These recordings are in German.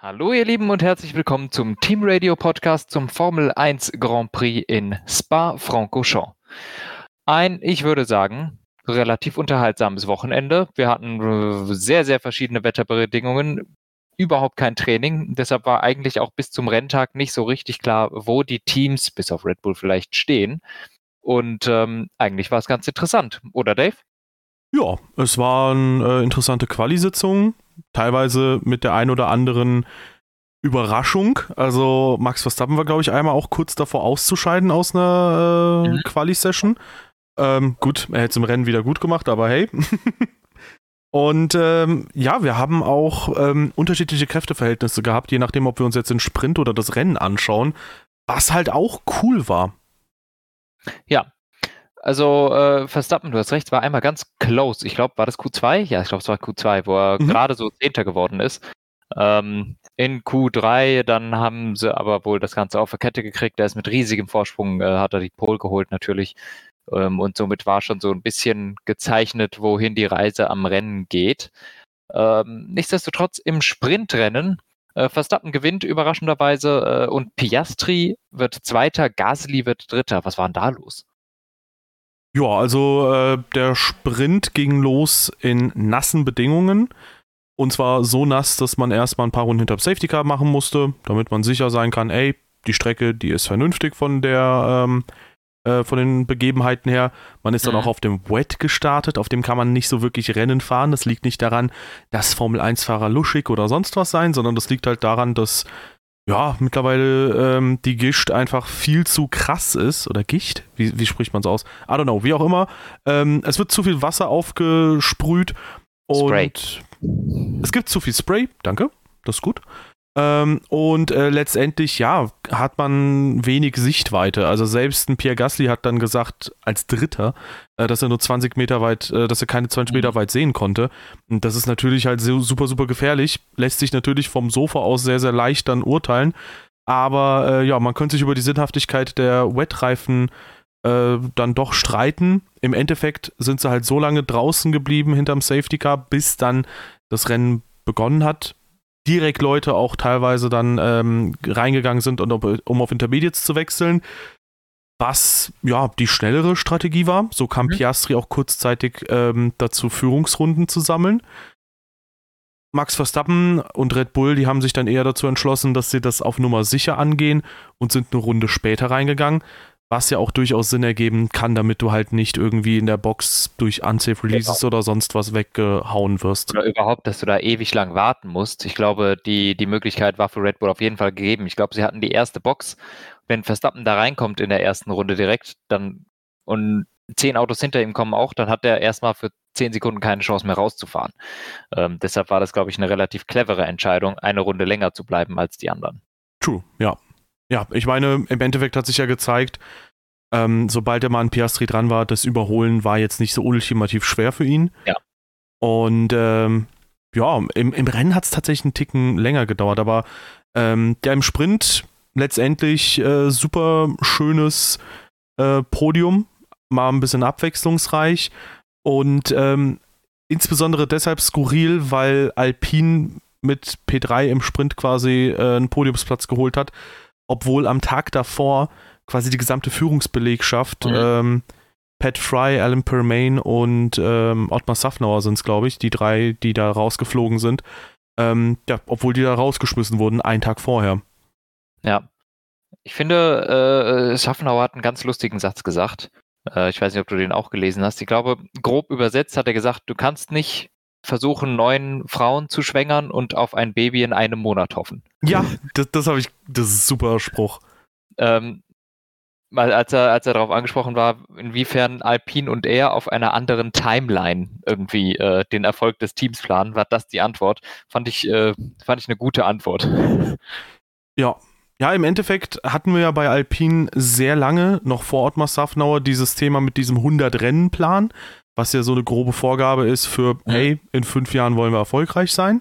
Hallo ihr Lieben und herzlich willkommen zum Team Radio Podcast zum Formel 1 Grand Prix in Spa-Francorchamps. Ein, ich würde sagen, relativ unterhaltsames Wochenende. Wir hatten äh, sehr, sehr verschiedene Wetterbedingungen, überhaupt kein Training. Deshalb war eigentlich auch bis zum Renntag nicht so richtig klar, wo die Teams, bis auf Red Bull vielleicht, stehen. Und ähm, eigentlich war es ganz interessant, oder Dave? Ja, es waren äh, interessante Quali-Sitzungen teilweise mit der ein oder anderen Überraschung. Also Max Verstappen war, glaube ich, einmal auch kurz davor auszuscheiden aus einer äh, mhm. Quali-Session. Ähm, gut, er hätte es im Rennen wieder gut gemacht, aber hey. Und ähm, ja, wir haben auch ähm, unterschiedliche Kräfteverhältnisse gehabt, je nachdem, ob wir uns jetzt den Sprint oder das Rennen anschauen, was halt auch cool war. Ja, also äh, Verstappen, du hast recht, war einmal ganz close. Ich glaube, war das Q2? Ja, ich glaube, es war Q2, wo er mhm. gerade so Zehnter geworden ist. Ähm, in Q3, dann haben sie aber wohl das Ganze auf der Kette gekriegt. Er ist mit riesigem Vorsprung, äh, hat er die Pole geholt natürlich. Ähm, und somit war schon so ein bisschen gezeichnet, wohin die Reise am Rennen geht. Ähm, nichtsdestotrotz im Sprintrennen äh, Verstappen gewinnt überraschenderweise äh, und Piastri wird Zweiter, Gasly wird Dritter. Was war denn da los? Ja, also äh, der Sprint ging los in nassen Bedingungen. Und zwar so nass, dass man erstmal ein paar Runden hinter Safety Car machen musste, damit man sicher sein kann, ey, die Strecke, die ist vernünftig von der ähm, äh, von den Begebenheiten her. Man ist dann mhm. auch auf dem Wet gestartet, auf dem kann man nicht so wirklich Rennen fahren. Das liegt nicht daran, dass Formel 1-Fahrer luschig oder sonst was sein, sondern das liegt halt daran, dass ja, mittlerweile ähm, die Gischt einfach viel zu krass ist. Oder Gicht? Wie, wie spricht man es aus? I don't know, wie auch immer. Ähm, es wird zu viel Wasser aufgesprüht und Spray. es gibt zu viel Spray, danke, das ist gut. Ähm, und äh, letztendlich, ja, hat man wenig Sichtweite. Also selbst ein Pierre Gasly hat dann gesagt, als Dritter, äh, dass er nur 20 Meter weit, äh, dass er keine 20 Meter mhm. weit sehen konnte. Und das ist natürlich halt so, super, super gefährlich. Lässt sich natürlich vom Sofa aus sehr, sehr leicht dann urteilen. Aber äh, ja, man könnte sich über die Sinnhaftigkeit der Wetreifen äh, dann doch streiten. Im Endeffekt sind sie halt so lange draußen geblieben hinterm Safety Car, bis dann das Rennen begonnen hat direkt Leute auch teilweise dann ähm, reingegangen sind, und, um auf Intermediates zu wechseln. Was ja die schnellere Strategie war. So kam mhm. Piastri auch kurzzeitig ähm, dazu, Führungsrunden zu sammeln. Max Verstappen und Red Bull, die haben sich dann eher dazu entschlossen, dass sie das auf Nummer sicher angehen und sind eine Runde später reingegangen was ja auch durchaus Sinn ergeben kann, damit du halt nicht irgendwie in der Box durch Unsafe Releases genau. oder sonst was weggehauen wirst. Oder überhaupt, dass du da ewig lang warten musst. Ich glaube, die, die Möglichkeit war für Red Bull auf jeden Fall gegeben. Ich glaube, sie hatten die erste Box. Wenn Verstappen da reinkommt in der ersten Runde direkt, dann und zehn Autos hinter ihm kommen auch, dann hat er erstmal für zehn Sekunden keine Chance mehr rauszufahren. Ähm, deshalb war das, glaube ich, eine relativ clevere Entscheidung, eine Runde länger zu bleiben als die anderen. True, ja. Ja, ich meine, im Endeffekt hat sich ja gezeigt, ähm, sobald er mal an Piastri dran war, das Überholen war jetzt nicht so ultimativ schwer für ihn. Ja. Und ähm, ja, im, im Rennen hat es tatsächlich einen Ticken länger gedauert, aber ähm, der im Sprint letztendlich äh, super schönes äh, Podium, mal ein bisschen abwechslungsreich und ähm, insbesondere deshalb skurril, weil Alpine mit P3 im Sprint quasi äh, einen Podiumsplatz geholt hat obwohl am Tag davor quasi die gesamte Führungsbelegschaft, mhm. ähm, Pat Fry, Alan Permain und ähm, Ottmar Safnauer sind es, glaube ich, die drei, die da rausgeflogen sind. Ähm, ja, obwohl die da rausgeschmissen wurden, einen Tag vorher. Ja. Ich finde, äh, Safnauer hat einen ganz lustigen Satz gesagt. Äh, ich weiß nicht, ob du den auch gelesen hast. Ich glaube, grob übersetzt hat er gesagt, du kannst nicht versuchen, neun Frauen zu schwängern und auf ein Baby in einem Monat hoffen. Ja, das, das habe ich, das ist ein super Spruch. Ähm, als er, als er darauf angesprochen war, inwiefern Alpine und er auf einer anderen Timeline irgendwie äh, den Erfolg des Teams planen, war das die Antwort. Fand ich, äh, fand ich eine gute Antwort. Ja. Ja, im Endeffekt hatten wir ja bei Alpine sehr lange, noch vor Ottmar Safnauer, dieses Thema mit diesem 100-Rennen-Plan was ja so eine grobe Vorgabe ist für, hey, in fünf Jahren wollen wir erfolgreich sein.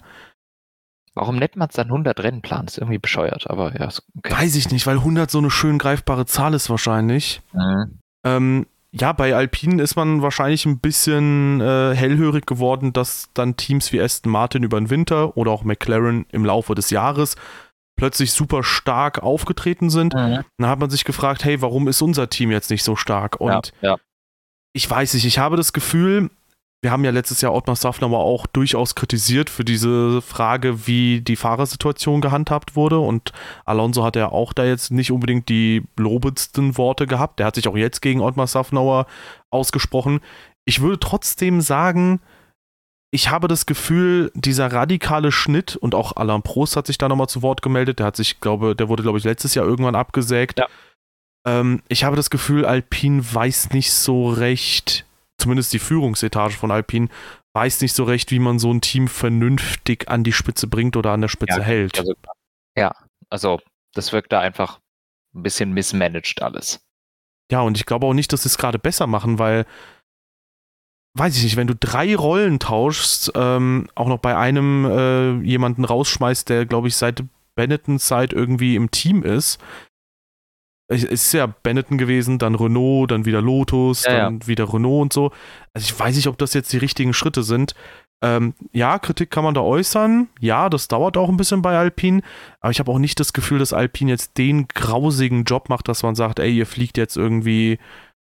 Warum nennt man es dann 100 Rennenplan? Ist irgendwie bescheuert, aber ja. Okay. Weiß ich nicht, weil 100 so eine schön greifbare Zahl ist wahrscheinlich. Mhm. Ähm, ja, bei Alpinen ist man wahrscheinlich ein bisschen äh, hellhörig geworden, dass dann Teams wie Aston Martin über den Winter oder auch McLaren im Laufe des Jahres plötzlich super stark aufgetreten sind. Mhm. Dann hat man sich gefragt, hey, warum ist unser Team jetzt nicht so stark? Und ja, ja. Ich weiß nicht, ich habe das Gefühl, wir haben ja letztes Jahr Ottmar Safnauer auch durchaus kritisiert für diese Frage, wie die Fahrersituation gehandhabt wurde. Und Alonso hat ja auch da jetzt nicht unbedingt die lobendsten Worte gehabt. Der hat sich auch jetzt gegen Ottmar Safnauer ausgesprochen. Ich würde trotzdem sagen, ich habe das Gefühl, dieser radikale Schnitt und auch Alain Prost hat sich da nochmal zu Wort gemeldet. Der hat sich, glaube, der wurde, glaube ich, letztes Jahr irgendwann abgesägt. Ja. Ähm, ich habe das Gefühl, Alpine weiß nicht so recht, zumindest die Führungsetage von Alpine, weiß nicht so recht, wie man so ein Team vernünftig an die Spitze bringt oder an der Spitze ja, hält. Also, ja, also das wirkt da einfach ein bisschen mismanaged alles. Ja, und ich glaube auch nicht, dass sie es gerade besser machen, weil, weiß ich nicht, wenn du drei Rollen tauschst, ähm, auch noch bei einem äh, jemanden rausschmeißt, der, glaube ich, seit Benettons Zeit irgendwie im Team ist, es ist ja Benetton gewesen, dann Renault, dann wieder Lotus, ja, dann ja. wieder Renault und so. Also ich weiß nicht, ob das jetzt die richtigen Schritte sind. Ähm, ja, Kritik kann man da äußern. Ja, das dauert auch ein bisschen bei Alpine. Aber ich habe auch nicht das Gefühl, dass Alpine jetzt den grausigen Job macht, dass man sagt, ey, ihr fliegt jetzt irgendwie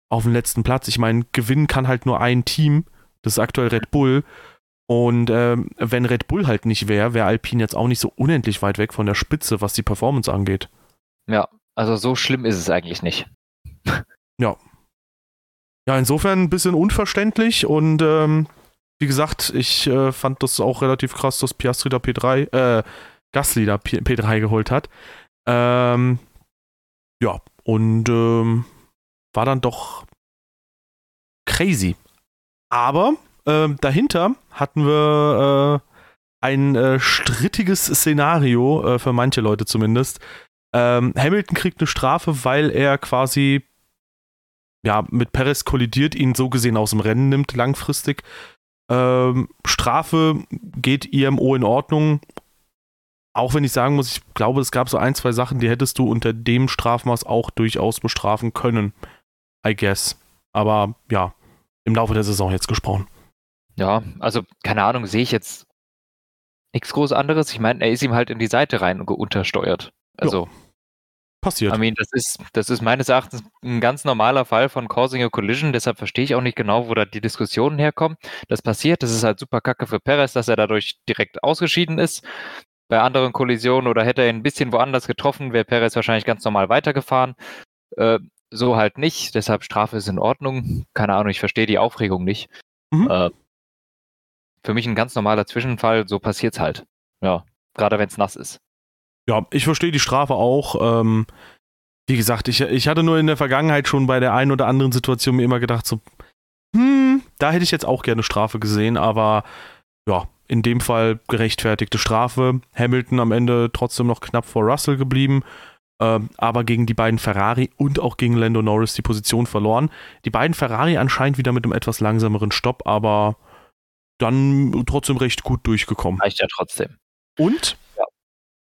auf den letzten Platz. Ich meine, gewinnen kann halt nur ein Team. Das ist aktuell Red Bull. Und ähm, wenn Red Bull halt nicht wäre, wäre Alpine jetzt auch nicht so unendlich weit weg von der Spitze, was die Performance angeht. Ja, also so schlimm ist es eigentlich nicht. Ja. Ja, insofern ein bisschen unverständlich und ähm, wie gesagt, ich äh, fand das auch relativ krass, dass Piastri da P3, äh, Gasly da P 3 geholt hat. Ähm, ja, und ähm, war dann doch crazy. Aber äh, dahinter hatten wir äh, ein äh, strittiges Szenario, äh, für manche Leute zumindest, ähm, Hamilton kriegt eine Strafe, weil er quasi ja, mit Perez kollidiert, ihn so gesehen aus dem Rennen nimmt, langfristig. Ähm, Strafe geht IMO in Ordnung. Auch wenn ich sagen muss, ich glaube, es gab so ein, zwei Sachen, die hättest du unter dem Strafmaß auch durchaus bestrafen können. I guess. Aber ja, im Laufe der Saison jetzt gesprochen. Ja, also keine Ahnung, sehe ich jetzt nichts groß anderes. Ich meine, er ist ihm halt in die Seite rein und untersteuert. Also. Ja passiert. I mean, das ist, das ist meines Erachtens ein ganz normaler Fall von Causing a Collision, deshalb verstehe ich auch nicht genau, wo da die Diskussionen herkommen. Das passiert, das ist halt super kacke für Perez, dass er dadurch direkt ausgeschieden ist. Bei anderen Kollisionen oder hätte er ihn ein bisschen woanders getroffen, wäre Perez wahrscheinlich ganz normal weitergefahren. Äh, so halt nicht, deshalb Strafe ist in Ordnung. Keine Ahnung, ich verstehe die Aufregung nicht. Mhm. Äh, für mich ein ganz normaler Zwischenfall, so passiert es halt. Ja, gerade wenn es nass ist. Ja, ich verstehe die Strafe auch. Ähm, wie gesagt, ich, ich hatte nur in der Vergangenheit schon bei der einen oder anderen Situation mir immer gedacht, so, hm, da hätte ich jetzt auch gerne Strafe gesehen, aber ja, in dem Fall gerechtfertigte Strafe. Hamilton am Ende trotzdem noch knapp vor Russell geblieben, äh, aber gegen die beiden Ferrari und auch gegen Lando Norris die Position verloren. Die beiden Ferrari anscheinend wieder mit einem etwas langsameren Stopp, aber dann trotzdem recht gut durchgekommen. Reicht ja trotzdem. Und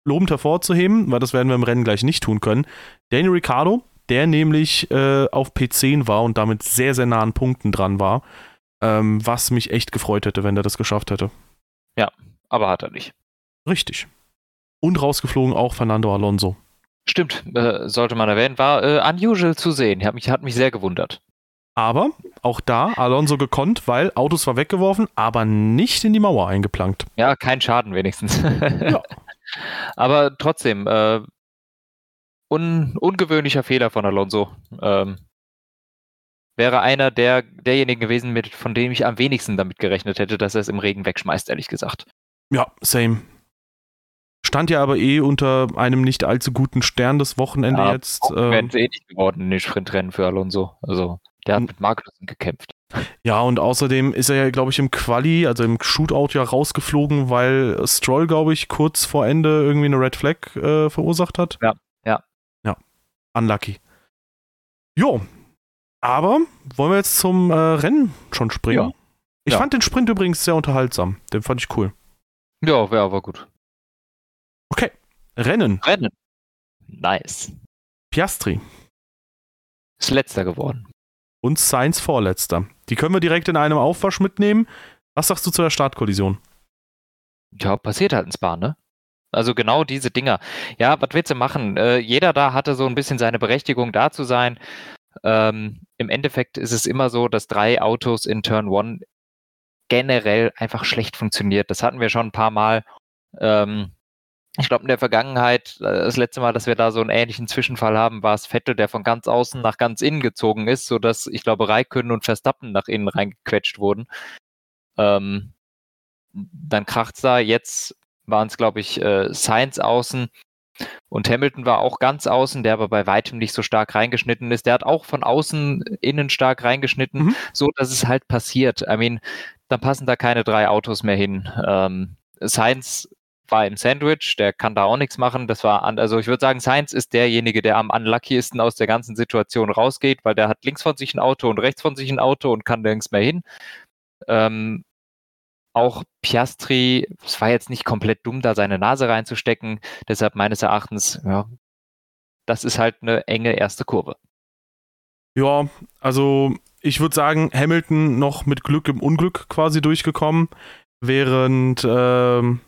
lobend hervorzuheben, weil das werden wir im Rennen gleich nicht tun können. Daniel Ricciardo, der nämlich äh, auf P10 war und damit sehr, sehr nah an Punkten dran war, ähm, was mich echt gefreut hätte, wenn er das geschafft hätte. Ja, aber hat er nicht. Richtig. Und rausgeflogen auch Fernando Alonso. Stimmt, äh, sollte man erwähnen, war äh, unusual zu sehen. Hat mich, hat mich sehr gewundert. Aber auch da Alonso gekonnt, weil Autos war weggeworfen, aber nicht in die Mauer eingeplankt. Ja, kein Schaden wenigstens. ja. Aber trotzdem, äh, un ungewöhnlicher Fehler von Alonso. Ähm, wäre einer der, derjenigen gewesen, mit, von dem ich am wenigsten damit gerechnet hätte, dass er es im Regen wegschmeißt, ehrlich gesagt. Ja, same. Stand ja aber eh unter einem nicht allzu guten Stern das Wochenende ja, jetzt. Ähm, Wäre es eh nicht geworden in den Sprintrennen für Alonso. Also, der hat mit Magnussen gekämpft. Ja, und außerdem ist er ja, glaube ich, im Quali, also im Shootout ja rausgeflogen, weil Stroll, glaube ich, kurz vor Ende irgendwie eine Red Flag äh, verursacht hat. Ja, ja. Ja, unlucky. Jo, aber wollen wir jetzt zum äh, Rennen schon springen? Ja. Ich ja. fand den Sprint übrigens sehr unterhaltsam. Den fand ich cool. Ja, ja, war gut. Okay, Rennen. Rennen. Nice. Piastri. Ist letzter geworden. Und Sainz Vorletzter. Die können wir direkt in einem Aufwasch mitnehmen. Was sagst du zu der Startkollision? Ja, passiert halt ein Spa, ne? Also genau diese Dinger. Ja, was willst du machen? Äh, jeder da hatte so ein bisschen seine Berechtigung, da zu sein. Ähm, Im Endeffekt ist es immer so, dass drei Autos in Turn One generell einfach schlecht funktioniert. Das hatten wir schon ein paar Mal. Ähm, ich glaube, in der Vergangenheit, äh, das letzte Mal, dass wir da so einen ähnlichen Zwischenfall haben, war es Vettel, der von ganz außen nach ganz innen gezogen ist, sodass, ich glaube, Raikön und Verstappen nach innen reingequetscht wurden. Ähm, dann kracht's da. Jetzt waren es, glaube ich, äh, Sainz außen und Hamilton war auch ganz außen, der aber bei weitem nicht so stark reingeschnitten ist. Der hat auch von außen innen stark reingeschnitten, mhm. so dass es halt passiert. I mean, dann passen da keine drei Autos mehr hin. Ähm, Sainz war im Sandwich, der kann da auch nichts machen. Das war an, also ich würde sagen, Sainz ist derjenige, der am unluckiesten aus der ganzen Situation rausgeht, weil der hat links von sich ein Auto und rechts von sich ein Auto und kann nirgends mehr hin. Ähm, auch Piastri, es war jetzt nicht komplett dumm, da seine Nase reinzustecken. Deshalb meines Erachtens, ja, das ist halt eine enge erste Kurve. Ja, also ich würde sagen, Hamilton noch mit Glück im Unglück quasi durchgekommen, während, ähm,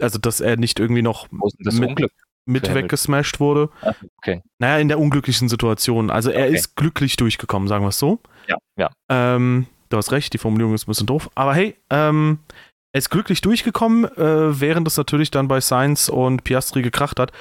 also dass er nicht irgendwie noch mit, mit weggesmashed wurde. Ach, okay. Naja, in der unglücklichen Situation. Also er okay. ist glücklich durchgekommen, sagen wir es so. Ja, ja. Ähm, du hast recht, die Formulierung ist ein bisschen doof. Aber hey, ähm, er ist glücklich durchgekommen, äh, während es natürlich dann bei Sainz und Piastri gekracht hat.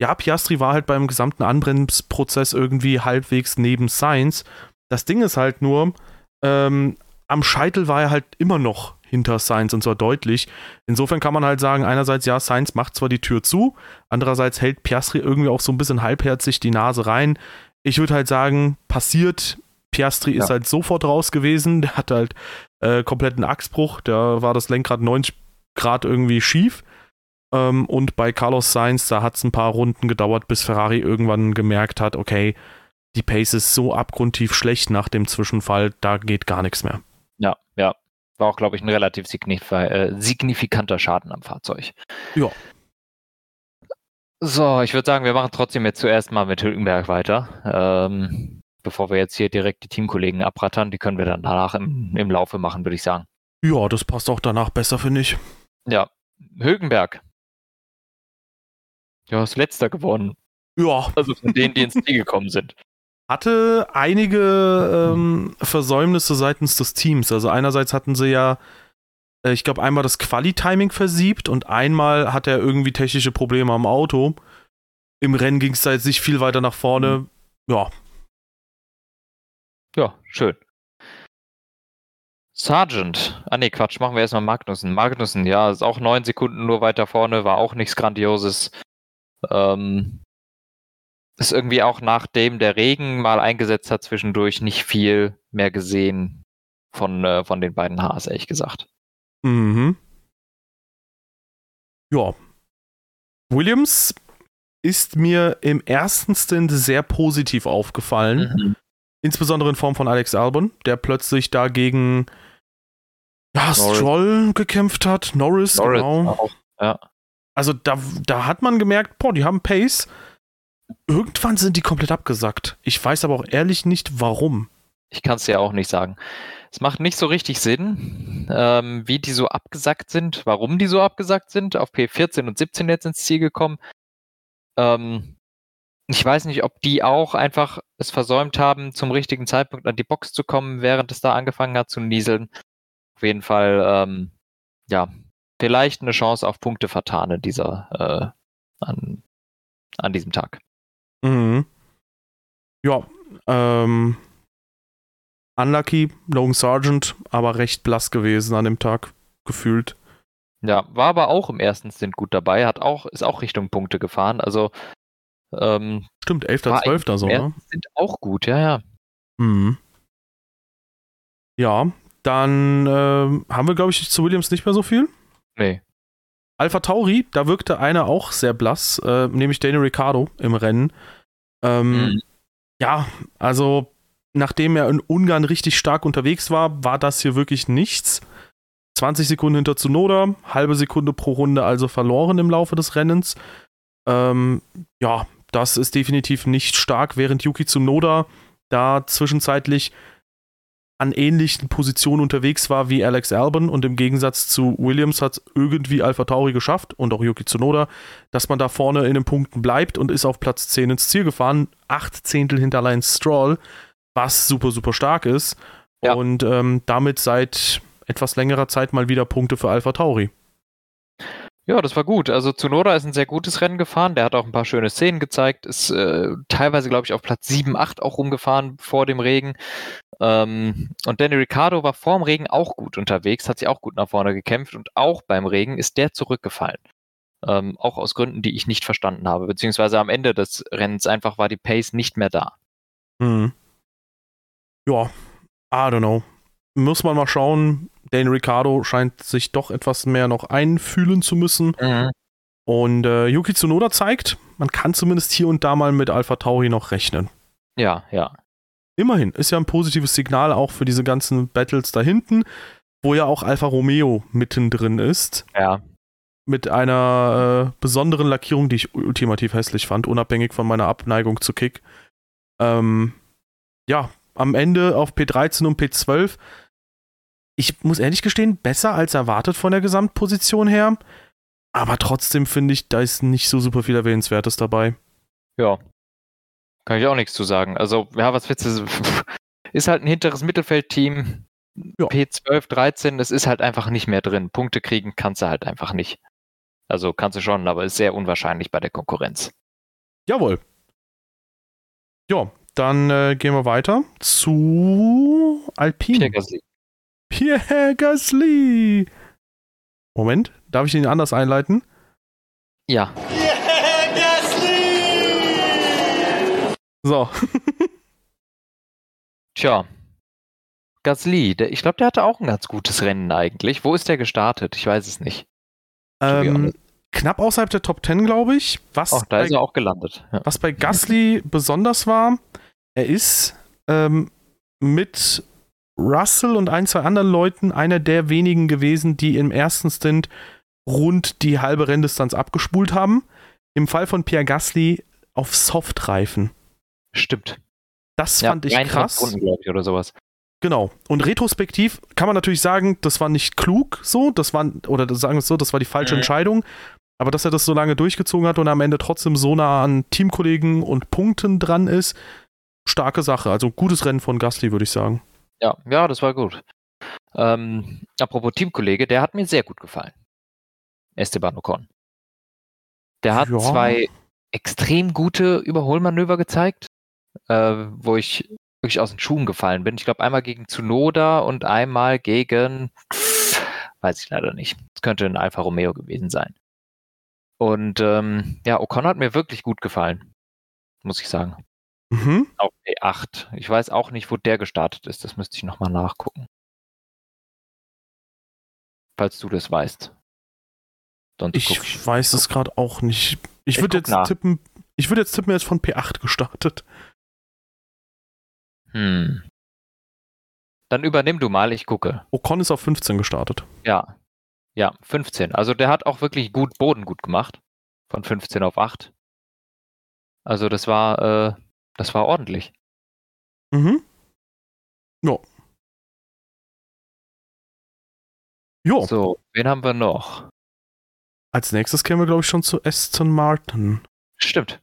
Ja, Piastri war halt beim gesamten Anbremsprozess irgendwie halbwegs neben Sainz. Das Ding ist halt nur, ähm, am Scheitel war er halt immer noch hinter Sainz und zwar deutlich. Insofern kann man halt sagen, einerseits ja, Sainz macht zwar die Tür zu, andererseits hält Piastri irgendwie auch so ein bisschen halbherzig die Nase rein. Ich würde halt sagen, passiert, Piastri ja. ist halt sofort raus gewesen. Der hat halt äh, kompletten Achsbruch. Da war das Lenkrad 90 Grad irgendwie schief. Ähm, und bei Carlos Sainz, da hat es ein paar Runden gedauert, bis Ferrari irgendwann gemerkt hat, okay, die Pace ist so abgrundtief schlecht nach dem Zwischenfall, da geht gar nichts mehr. Ja, ja. War auch, glaube ich, ein relativ signif äh, signifikanter Schaden am Fahrzeug. Ja. So, ich würde sagen, wir machen trotzdem jetzt zuerst mal mit Hülkenberg weiter. Ähm, bevor wir jetzt hier direkt die Teamkollegen abrattern, die können wir dann danach im, im Laufe machen, würde ich sagen. Ja, das passt auch danach besser, finde ich. Ja, Högenberg. Ja, ist letzter geworden. Ja. Also von denen, die ins Ziel gekommen sind. Hatte einige ähm, Versäumnisse seitens des Teams. Also einerseits hatten sie ja, äh, ich glaube, einmal das Quali-Timing versiebt und einmal hat er irgendwie technische Probleme am Auto. Im Rennen ging es da jetzt nicht viel weiter nach vorne. Mhm. Ja, ja, schön. Sergeant. Ah nee, Quatsch, machen wir erstmal Magnussen. Magnussen, ja, ist auch neun Sekunden nur weiter vorne, war auch nichts Grandioses. Ähm, ist irgendwie auch nachdem der Regen mal eingesetzt hat zwischendurch nicht viel mehr gesehen von, äh, von den beiden Haas, ehrlich gesagt. Mhm. Ja. Williams ist mir im ersten Stint sehr positiv aufgefallen. Mhm. Insbesondere in Form von Alex Albon, der plötzlich dagegen ja, Stroll gekämpft hat. Norris, Norris genau. Auch, ja. Also da, da hat man gemerkt, boah, die haben Pace. Irgendwann sind die komplett abgesackt. Ich weiß aber auch ehrlich nicht, warum. Ich kann es ja auch nicht sagen. Es macht nicht so richtig Sinn, ähm, wie die so abgesackt sind, warum die so abgesackt sind. Auf P14 und 17 jetzt ins Ziel gekommen. Ähm, ich weiß nicht, ob die auch einfach es versäumt haben, zum richtigen Zeitpunkt an die Box zu kommen, während es da angefangen hat zu nieseln. Auf jeden Fall, ähm, ja, vielleicht eine Chance auf Punkte vertane dieser äh, an, an diesem Tag. Mhm. Ja, ähm, unlucky, Logan Sargent, aber recht blass gewesen an dem Tag, gefühlt. Ja, war aber auch im ersten Stint gut dabei, hat auch, ist auch Richtung Punkte gefahren. Also ähm, Stimmt, 11. 12. so, ne? Sind auch gut, ja, ja. Mhm. Ja, dann äh, haben wir, glaube ich, zu Williams nicht mehr so viel. Nee. Alpha Tauri, da wirkte einer auch sehr blass, äh, nämlich Daniel Ricciardo im Rennen. Ähm, mhm. Ja, also nachdem er in Ungarn richtig stark unterwegs war, war das hier wirklich nichts. 20 Sekunden hinter Tsunoda, halbe Sekunde pro Runde also verloren im Laufe des Rennens. Ähm, ja, das ist definitiv nicht stark, während Yuki Tsunoda da zwischenzeitlich an ähnlichen Positionen unterwegs war wie Alex Albon und im Gegensatz zu Williams hat irgendwie Alpha Tauri geschafft und auch Yuki Tsunoda, dass man da vorne in den Punkten bleibt und ist auf Platz 10 ins Ziel gefahren, acht Zehntel hinter Lance Stroll, was super, super stark ist ja. und ähm, damit seit etwas längerer Zeit mal wieder Punkte für Alpha Tauri. Ja, das war gut. Also Tsunoda ist ein sehr gutes Rennen gefahren. Der hat auch ein paar schöne Szenen gezeigt. Ist äh, teilweise, glaube ich, auf Platz 7, 8 auch rumgefahren vor dem Regen. Ähm, und Danny Ricciardo war vor dem Regen auch gut unterwegs, hat sich auch gut nach vorne gekämpft und auch beim Regen ist der zurückgefallen. Ähm, auch aus Gründen, die ich nicht verstanden habe. Beziehungsweise am Ende des Rennens einfach war die Pace nicht mehr da. Hm. Ja, I don't know. Muss man mal schauen, Dane Ricciardo scheint sich doch etwas mehr noch einfühlen zu müssen. Mhm. Und äh, Yuki Tsunoda zeigt, man kann zumindest hier und da mal mit Alpha Tauri noch rechnen. Ja, ja. Immerhin, ist ja ein positives Signal auch für diese ganzen Battles da hinten, wo ja auch Alfa Romeo mittendrin ist. Ja. Mit einer äh, besonderen Lackierung, die ich ultimativ hässlich fand, unabhängig von meiner Abneigung zu Kick. Ähm, ja, am Ende auf P13 und P12 ich muss ehrlich gestehen, besser als erwartet von der Gesamtposition her. Aber trotzdem finde ich, da ist nicht so super viel Erwähnenswertes dabei. Ja. Kann ich auch nichts zu sagen. Also, ja, was willst du? Ist halt ein hinteres Mittelfeldteam. Ja. P12, 13, das ist halt einfach nicht mehr drin. Punkte kriegen kannst du halt einfach nicht. Also kannst du schon, aber ist sehr unwahrscheinlich bei der Konkurrenz. Jawohl. Ja, dann äh, gehen wir weiter zu Alpine. Pierre Gasly. Pierre Gasly. Moment, darf ich ihn anders einleiten? Ja. So. Tja. Gasly, der, ich glaube, der hatte auch ein ganz gutes Rennen eigentlich. Wo ist der gestartet? Ich weiß es nicht. Ähm, knapp außerhalb der Top 10, glaube ich. Was Ach, da bei, ist er auch gelandet. Ja. Was bei Gasly besonders war, er ist ähm, mit Russell und ein, zwei anderen Leuten einer der wenigen gewesen, die im ersten Stint rund die halbe Renndistanz abgespult haben. Im Fall von Pierre Gasly auf Softreifen. Stimmt. Das ja, fand ich krass. Ich, oder sowas. Genau. Und retrospektiv kann man natürlich sagen, das war nicht klug so, das war, oder sagen wir es so, das war die falsche mhm. Entscheidung. Aber dass er das so lange durchgezogen hat und am Ende trotzdem so nah an Teamkollegen und Punkten dran ist, starke Sache. Also gutes Rennen von Gasly, würde ich sagen. Ja, ja, das war gut. Ähm, apropos Teamkollege, der hat mir sehr gut gefallen. Esteban Ocon. Der hat ja. zwei extrem gute Überholmanöver gezeigt, äh, wo ich wirklich aus den Schuhen gefallen bin. Ich glaube einmal gegen Tsunoda und einmal gegen, weiß ich leider nicht. Es könnte ein Alfa Romeo gewesen sein. Und ähm, ja, Ocon hat mir wirklich gut gefallen, muss ich sagen. Mhm. Auf P8. Ich weiß auch nicht, wo der gestartet ist. Das müsste ich nochmal nachgucken. Falls du das weißt. Sonst ich, ich weiß es gerade auch nicht. Ich, ich würde jetzt nach. tippen, ich würde jetzt tippen, er ist von P8 gestartet. Hm. Dann übernimm du mal, ich gucke. Ocon ist auf 15 gestartet. Ja. Ja, 15. Also der hat auch wirklich gut Boden gut gemacht. Von 15 auf 8. Also das war äh, das war ordentlich. Mhm. Ja. Jo. So, wen haben wir noch? Als nächstes kämen wir, glaube ich, schon zu Aston Martin. Stimmt.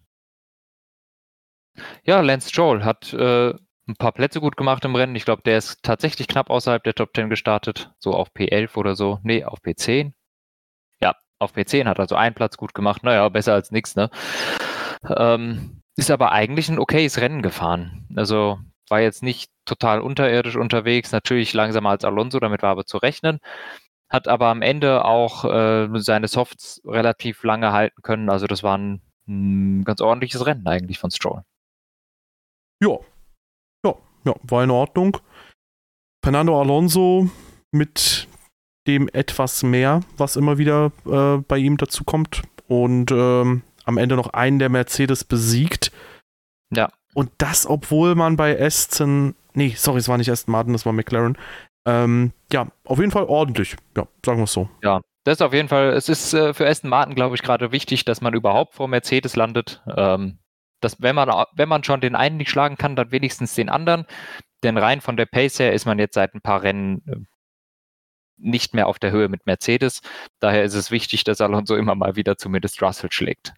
Ja, Lance Stroll hat äh, ein paar Plätze gut gemacht im Rennen. Ich glaube, der ist tatsächlich knapp außerhalb der Top 10 gestartet. So auf P11 oder so. Nee, auf P10. Ja, auf P10 hat also einen Platz gut gemacht. Naja, besser als nichts, ne? Ähm, ist aber eigentlich ein okayes Rennen gefahren. Also war jetzt nicht total unterirdisch unterwegs, natürlich langsamer als Alonso, damit war aber zu rechnen. Hat aber am Ende auch äh, seine Softs relativ lange halten können. Also das war ein, ein ganz ordentliches Rennen eigentlich von Stroll. Ja. Ja, war in Ordnung. Fernando Alonso mit dem etwas mehr, was immer wieder äh, bei ihm dazu kommt. Und ähm, am Ende noch einen der Mercedes besiegt. Ja. Und das, obwohl man bei Aston, nee, sorry, es war nicht Aston Martin, das war McLaren. Ähm, ja, auf jeden Fall ordentlich. Ja, sagen wir es so. Ja, das ist auf jeden Fall, es ist äh, für Aston Martin, glaube ich, gerade wichtig, dass man überhaupt vor Mercedes landet. Ähm, dass wenn man, wenn man schon den einen nicht schlagen kann, dann wenigstens den anderen. Denn rein von der Pace her ist man jetzt seit ein paar Rennen äh, nicht mehr auf der Höhe mit Mercedes. Daher ist es wichtig, dass Alonso immer mal wieder zumindest Russell schlägt.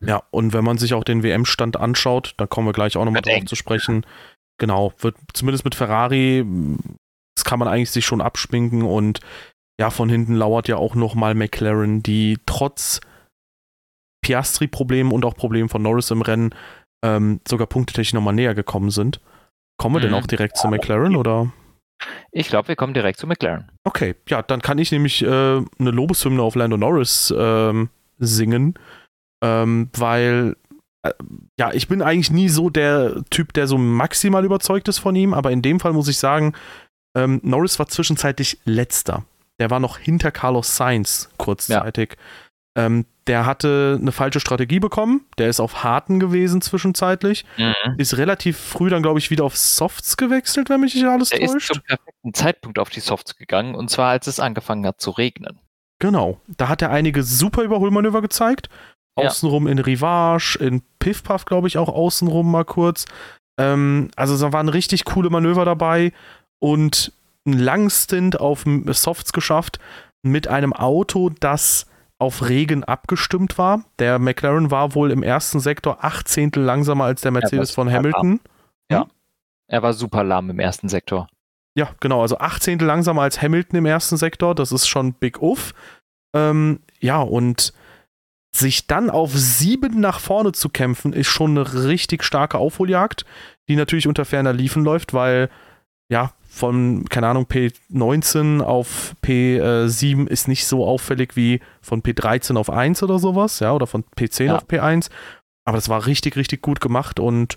Ja, und wenn man sich auch den WM-Stand anschaut, da kommen wir gleich auch nochmal drauf zu sprechen. Genau, wird zumindest mit Ferrari, das kann man eigentlich sich schon abschminken und ja, von hinten lauert ja auch nochmal McLaren, die trotz Piastri-Problemen und auch Problemen von Norris im Rennen ähm, sogar punktetechnisch nochmal näher gekommen sind. Kommen wir mhm. denn auch direkt zu McLaren oder? Ich glaube, wir kommen direkt zu McLaren. Okay, ja, dann kann ich nämlich äh, eine Lobeshymne auf Lando Norris ähm, singen, ähm, weil äh, ja, ich bin eigentlich nie so der Typ, der so maximal überzeugt ist von ihm, aber in dem Fall muss ich sagen, ähm, Norris war zwischenzeitlich letzter. Der war noch hinter Carlos Sainz kurzzeitig. Ja. Ähm, der hatte eine falsche Strategie bekommen. Der ist auf Harten gewesen zwischenzeitlich. Mhm. Ist relativ früh dann, glaube ich, wieder auf Softs gewechselt, wenn mich nicht alles der täuscht. ist zum perfekten Zeitpunkt auf die Softs gegangen und zwar, als es angefangen hat zu regnen. Genau. Da hat er einige super Überholmanöver gezeigt. Ja. Außenrum in Rivage, in Piff-Puff, glaube ich, auch außenrum mal kurz. Ähm, also da waren richtig coole Manöver dabei und einen langen Stint auf Softs geschafft mit einem Auto, das auf Regen abgestimmt war. Der McLaren war wohl im ersten Sektor acht Zehntel langsamer als der Mercedes von Hamilton. Ja, hm? er war super lahm im ersten Sektor. Ja, genau, also acht Zehntel langsamer als Hamilton im ersten Sektor. Das ist schon big uff. Ähm, ja, und sich dann auf sieben nach vorne zu kämpfen, ist schon eine richtig starke Aufholjagd, die natürlich unter ferner Liefen läuft, weil ja, von, keine Ahnung, P19 auf P7 ist nicht so auffällig wie von P13 auf 1 oder sowas, ja, oder von P10 ja. auf P1. Aber das war richtig, richtig gut gemacht und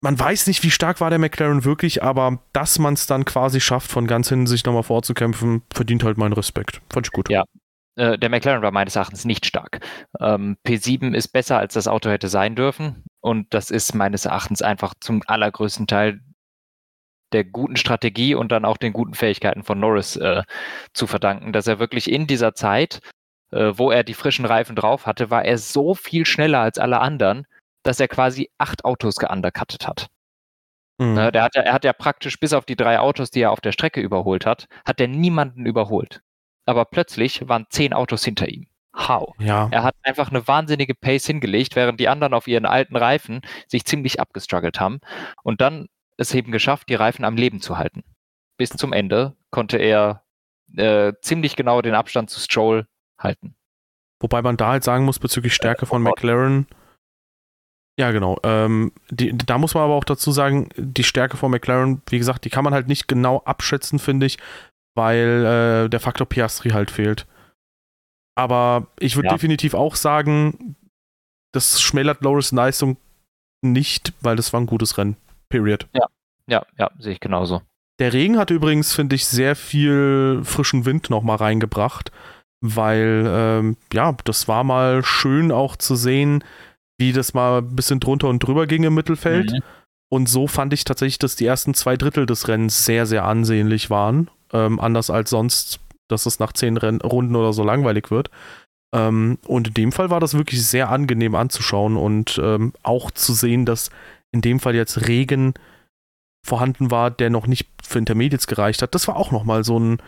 man weiß nicht, wie stark war der McLaren wirklich, aber dass man es dann quasi schafft, von ganz hinten sich nochmal vorzukämpfen, verdient halt meinen Respekt. Fand ich gut. Ja, äh, der McLaren war meines Erachtens nicht stark. Ähm, P7 ist besser, als das Auto hätte sein dürfen. Und das ist meines Erachtens einfach zum allergrößten Teil der guten Strategie und dann auch den guten Fähigkeiten von Norris äh, zu verdanken, dass er wirklich in dieser Zeit, äh, wo er die frischen Reifen drauf hatte, war er so viel schneller als alle anderen, dass er quasi acht Autos geundercuttet hat. Mhm. Ne, der hat ja, er hat ja praktisch bis auf die drei Autos, die er auf der Strecke überholt hat, hat er niemanden überholt. Aber plötzlich waren zehn Autos hinter ihm. How? Ja. Er hat einfach eine wahnsinnige Pace hingelegt, während die anderen auf ihren alten Reifen sich ziemlich abgestruggelt haben. Und dann es eben geschafft, die Reifen am Leben zu halten. Bis zum Ende konnte er äh, ziemlich genau den Abstand zu Stroll halten. Wobei man da halt sagen muss, bezüglich Stärke von McLaren, ja, genau. Ähm, die, da muss man aber auch dazu sagen, die Stärke von McLaren, wie gesagt, die kann man halt nicht genau abschätzen, finde ich, weil äh, der Faktor Piastri halt fehlt. Aber ich würde ja. definitiv auch sagen, das schmälert Loris Leistung nicht, weil das war ein gutes Rennen. Period. Ja, ja, ja, sehe ich genauso. Der Regen hat übrigens, finde ich, sehr viel frischen Wind nochmal reingebracht, weil, ähm, ja, das war mal schön auch zu sehen, wie das mal ein bisschen drunter und drüber ging im Mittelfeld. Mhm. Und so fand ich tatsächlich, dass die ersten zwei Drittel des Rennens sehr, sehr ansehnlich waren. Ähm, anders als sonst, dass es nach zehn Renn Runden oder so langweilig wird. Ähm, und in dem Fall war das wirklich sehr angenehm anzuschauen und ähm, auch zu sehen, dass in dem Fall jetzt Regen vorhanden war, der noch nicht für Intermediates gereicht hat. Das war auch nochmal so ein,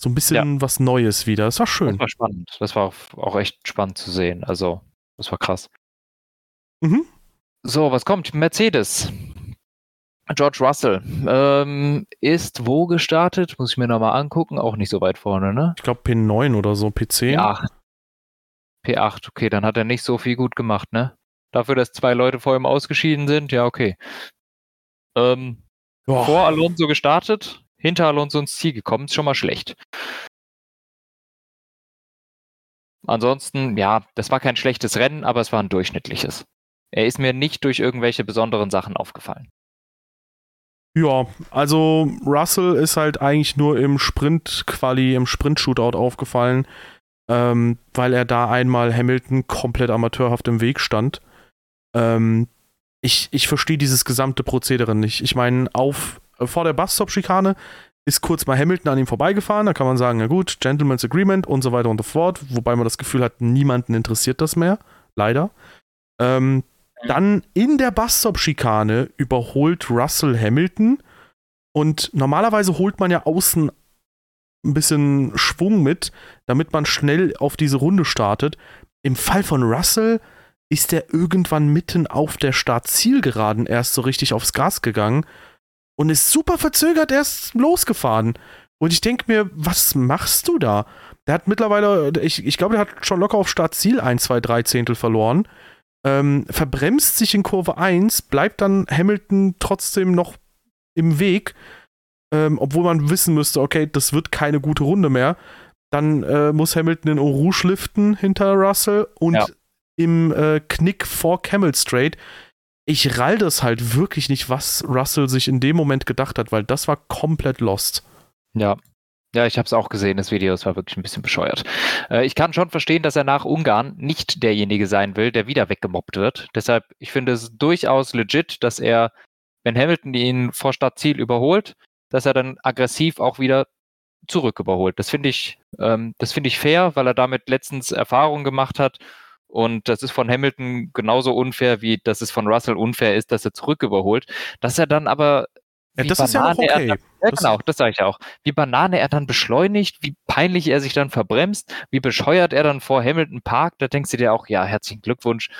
so ein bisschen ja. was Neues wieder. Das war schön. Das war spannend. Das war auch echt spannend zu sehen. Also, das war krass. Mhm. So, was kommt? Mercedes. George Russell ähm, ist wo gestartet? Muss ich mir nochmal angucken. Auch nicht so weit vorne, ne? Ich glaube P9 oder so, P10. Ja. P8, okay, dann hat er nicht so viel gut gemacht, ne? Dafür, dass zwei Leute vor ihm ausgeschieden sind, ja, okay. Ähm, vor Alonso gestartet, hinter Alonso ins Ziel gekommen, ist schon mal schlecht. Ansonsten, ja, das war kein schlechtes Rennen, aber es war ein durchschnittliches. Er ist mir nicht durch irgendwelche besonderen Sachen aufgefallen. Ja, also Russell ist halt eigentlich nur im Sprint-Quali, im Sprint-Shootout aufgefallen, ähm, weil er da einmal Hamilton komplett amateurhaft im Weg stand. Ähm, ich ich verstehe dieses gesamte Prozedere nicht. Ich meine, auf äh, vor der Busstop-Schikane ist kurz mal Hamilton an ihm vorbeigefahren. Da kann man sagen, na gut, Gentleman's Agreement und so weiter und so fort. Wobei man das Gefühl hat, niemanden interessiert das mehr. Leider. Ähm, Dann in der Busstop-Schikane überholt Russell Hamilton. Und normalerweise holt man ja außen ein bisschen Schwung mit, damit man schnell auf diese Runde startet. Im Fall von Russell ist er irgendwann mitten auf der Start-Zielgeraden erst so richtig aufs Gas gegangen und ist super verzögert erst losgefahren. Und ich denke mir, was machst du da? Der hat mittlerweile, ich, ich glaube, der hat schon locker auf Startziel 1, 2, 3 Zehntel verloren. Ähm, verbremst sich in Kurve 1, bleibt dann Hamilton trotzdem noch im Weg, ähm, obwohl man wissen müsste, okay, das wird keine gute Runde mehr. Dann äh, muss Hamilton in Rouge liften hinter Russell und ja. Im äh, Knick vor Camel Straight. Ich rall das halt wirklich nicht, was Russell sich in dem Moment gedacht hat, weil das war komplett lost. Ja, ja, ich habe es auch gesehen, das Video, es war wirklich ein bisschen bescheuert. Äh, ich kann schon verstehen, dass er nach Ungarn nicht derjenige sein will, der wieder weggemobbt wird. Deshalb, ich finde es durchaus legit, dass er, wenn Hamilton ihn vor Startziel überholt, dass er dann aggressiv auch wieder zurück überholt. Das finde ich, ähm, das finde ich fair, weil er damit letztens Erfahrungen gemacht hat. Und das ist von Hamilton genauso unfair, wie dass es von Russell unfair ist, dass er zurück überholt. Dass er dann aber ja, das ist ja auch okay. Dann, ja, genau, das sage ich auch. Wie Banane er dann beschleunigt, wie peinlich er sich dann verbremst, wie bescheuert er dann vor Hamilton parkt, da denkst du dir auch, ja, herzlichen Glückwunsch.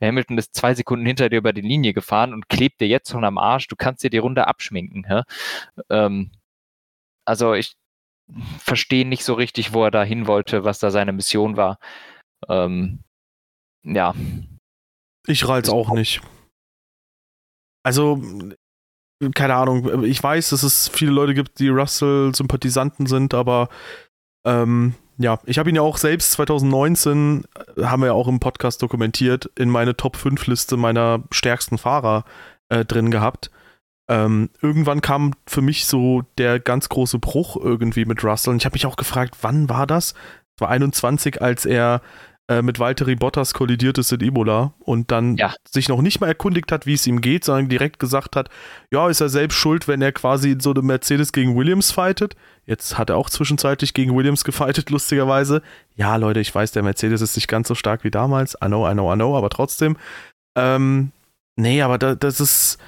Hamilton ist zwei Sekunden hinter dir über die Linie gefahren und klebt dir jetzt schon am Arsch, du kannst dir die Runde abschminken. Ja? Ähm, also ich verstehe nicht so richtig, wo er da hin wollte, was da seine Mission war. Ähm, ja. Ich rall's auch nicht. Also, keine Ahnung, ich weiß, dass es viele Leute gibt, die Russell-Sympathisanten sind, aber ähm, ja, ich habe ihn ja auch selbst 2019, äh, haben wir ja auch im Podcast dokumentiert, in meine Top 5 Liste meiner stärksten Fahrer äh, drin gehabt. Ähm, irgendwann kam für mich so der ganz große Bruch irgendwie mit Russell und ich habe mich auch gefragt, wann war das? Es war 21, als er äh, mit Valtteri Bottas kollidiert ist in Imola und dann ja. sich noch nicht mal erkundigt hat, wie es ihm geht, sondern direkt gesagt hat, ja, ist er selbst schuld, wenn er quasi in so eine Mercedes gegen Williams fightet. Jetzt hat er auch zwischenzeitlich gegen Williams gefightet, lustigerweise. Ja, Leute, ich weiß, der Mercedes ist nicht ganz so stark wie damals. I know, I know, I know, aber trotzdem. Ähm, nee, aber da, das ist.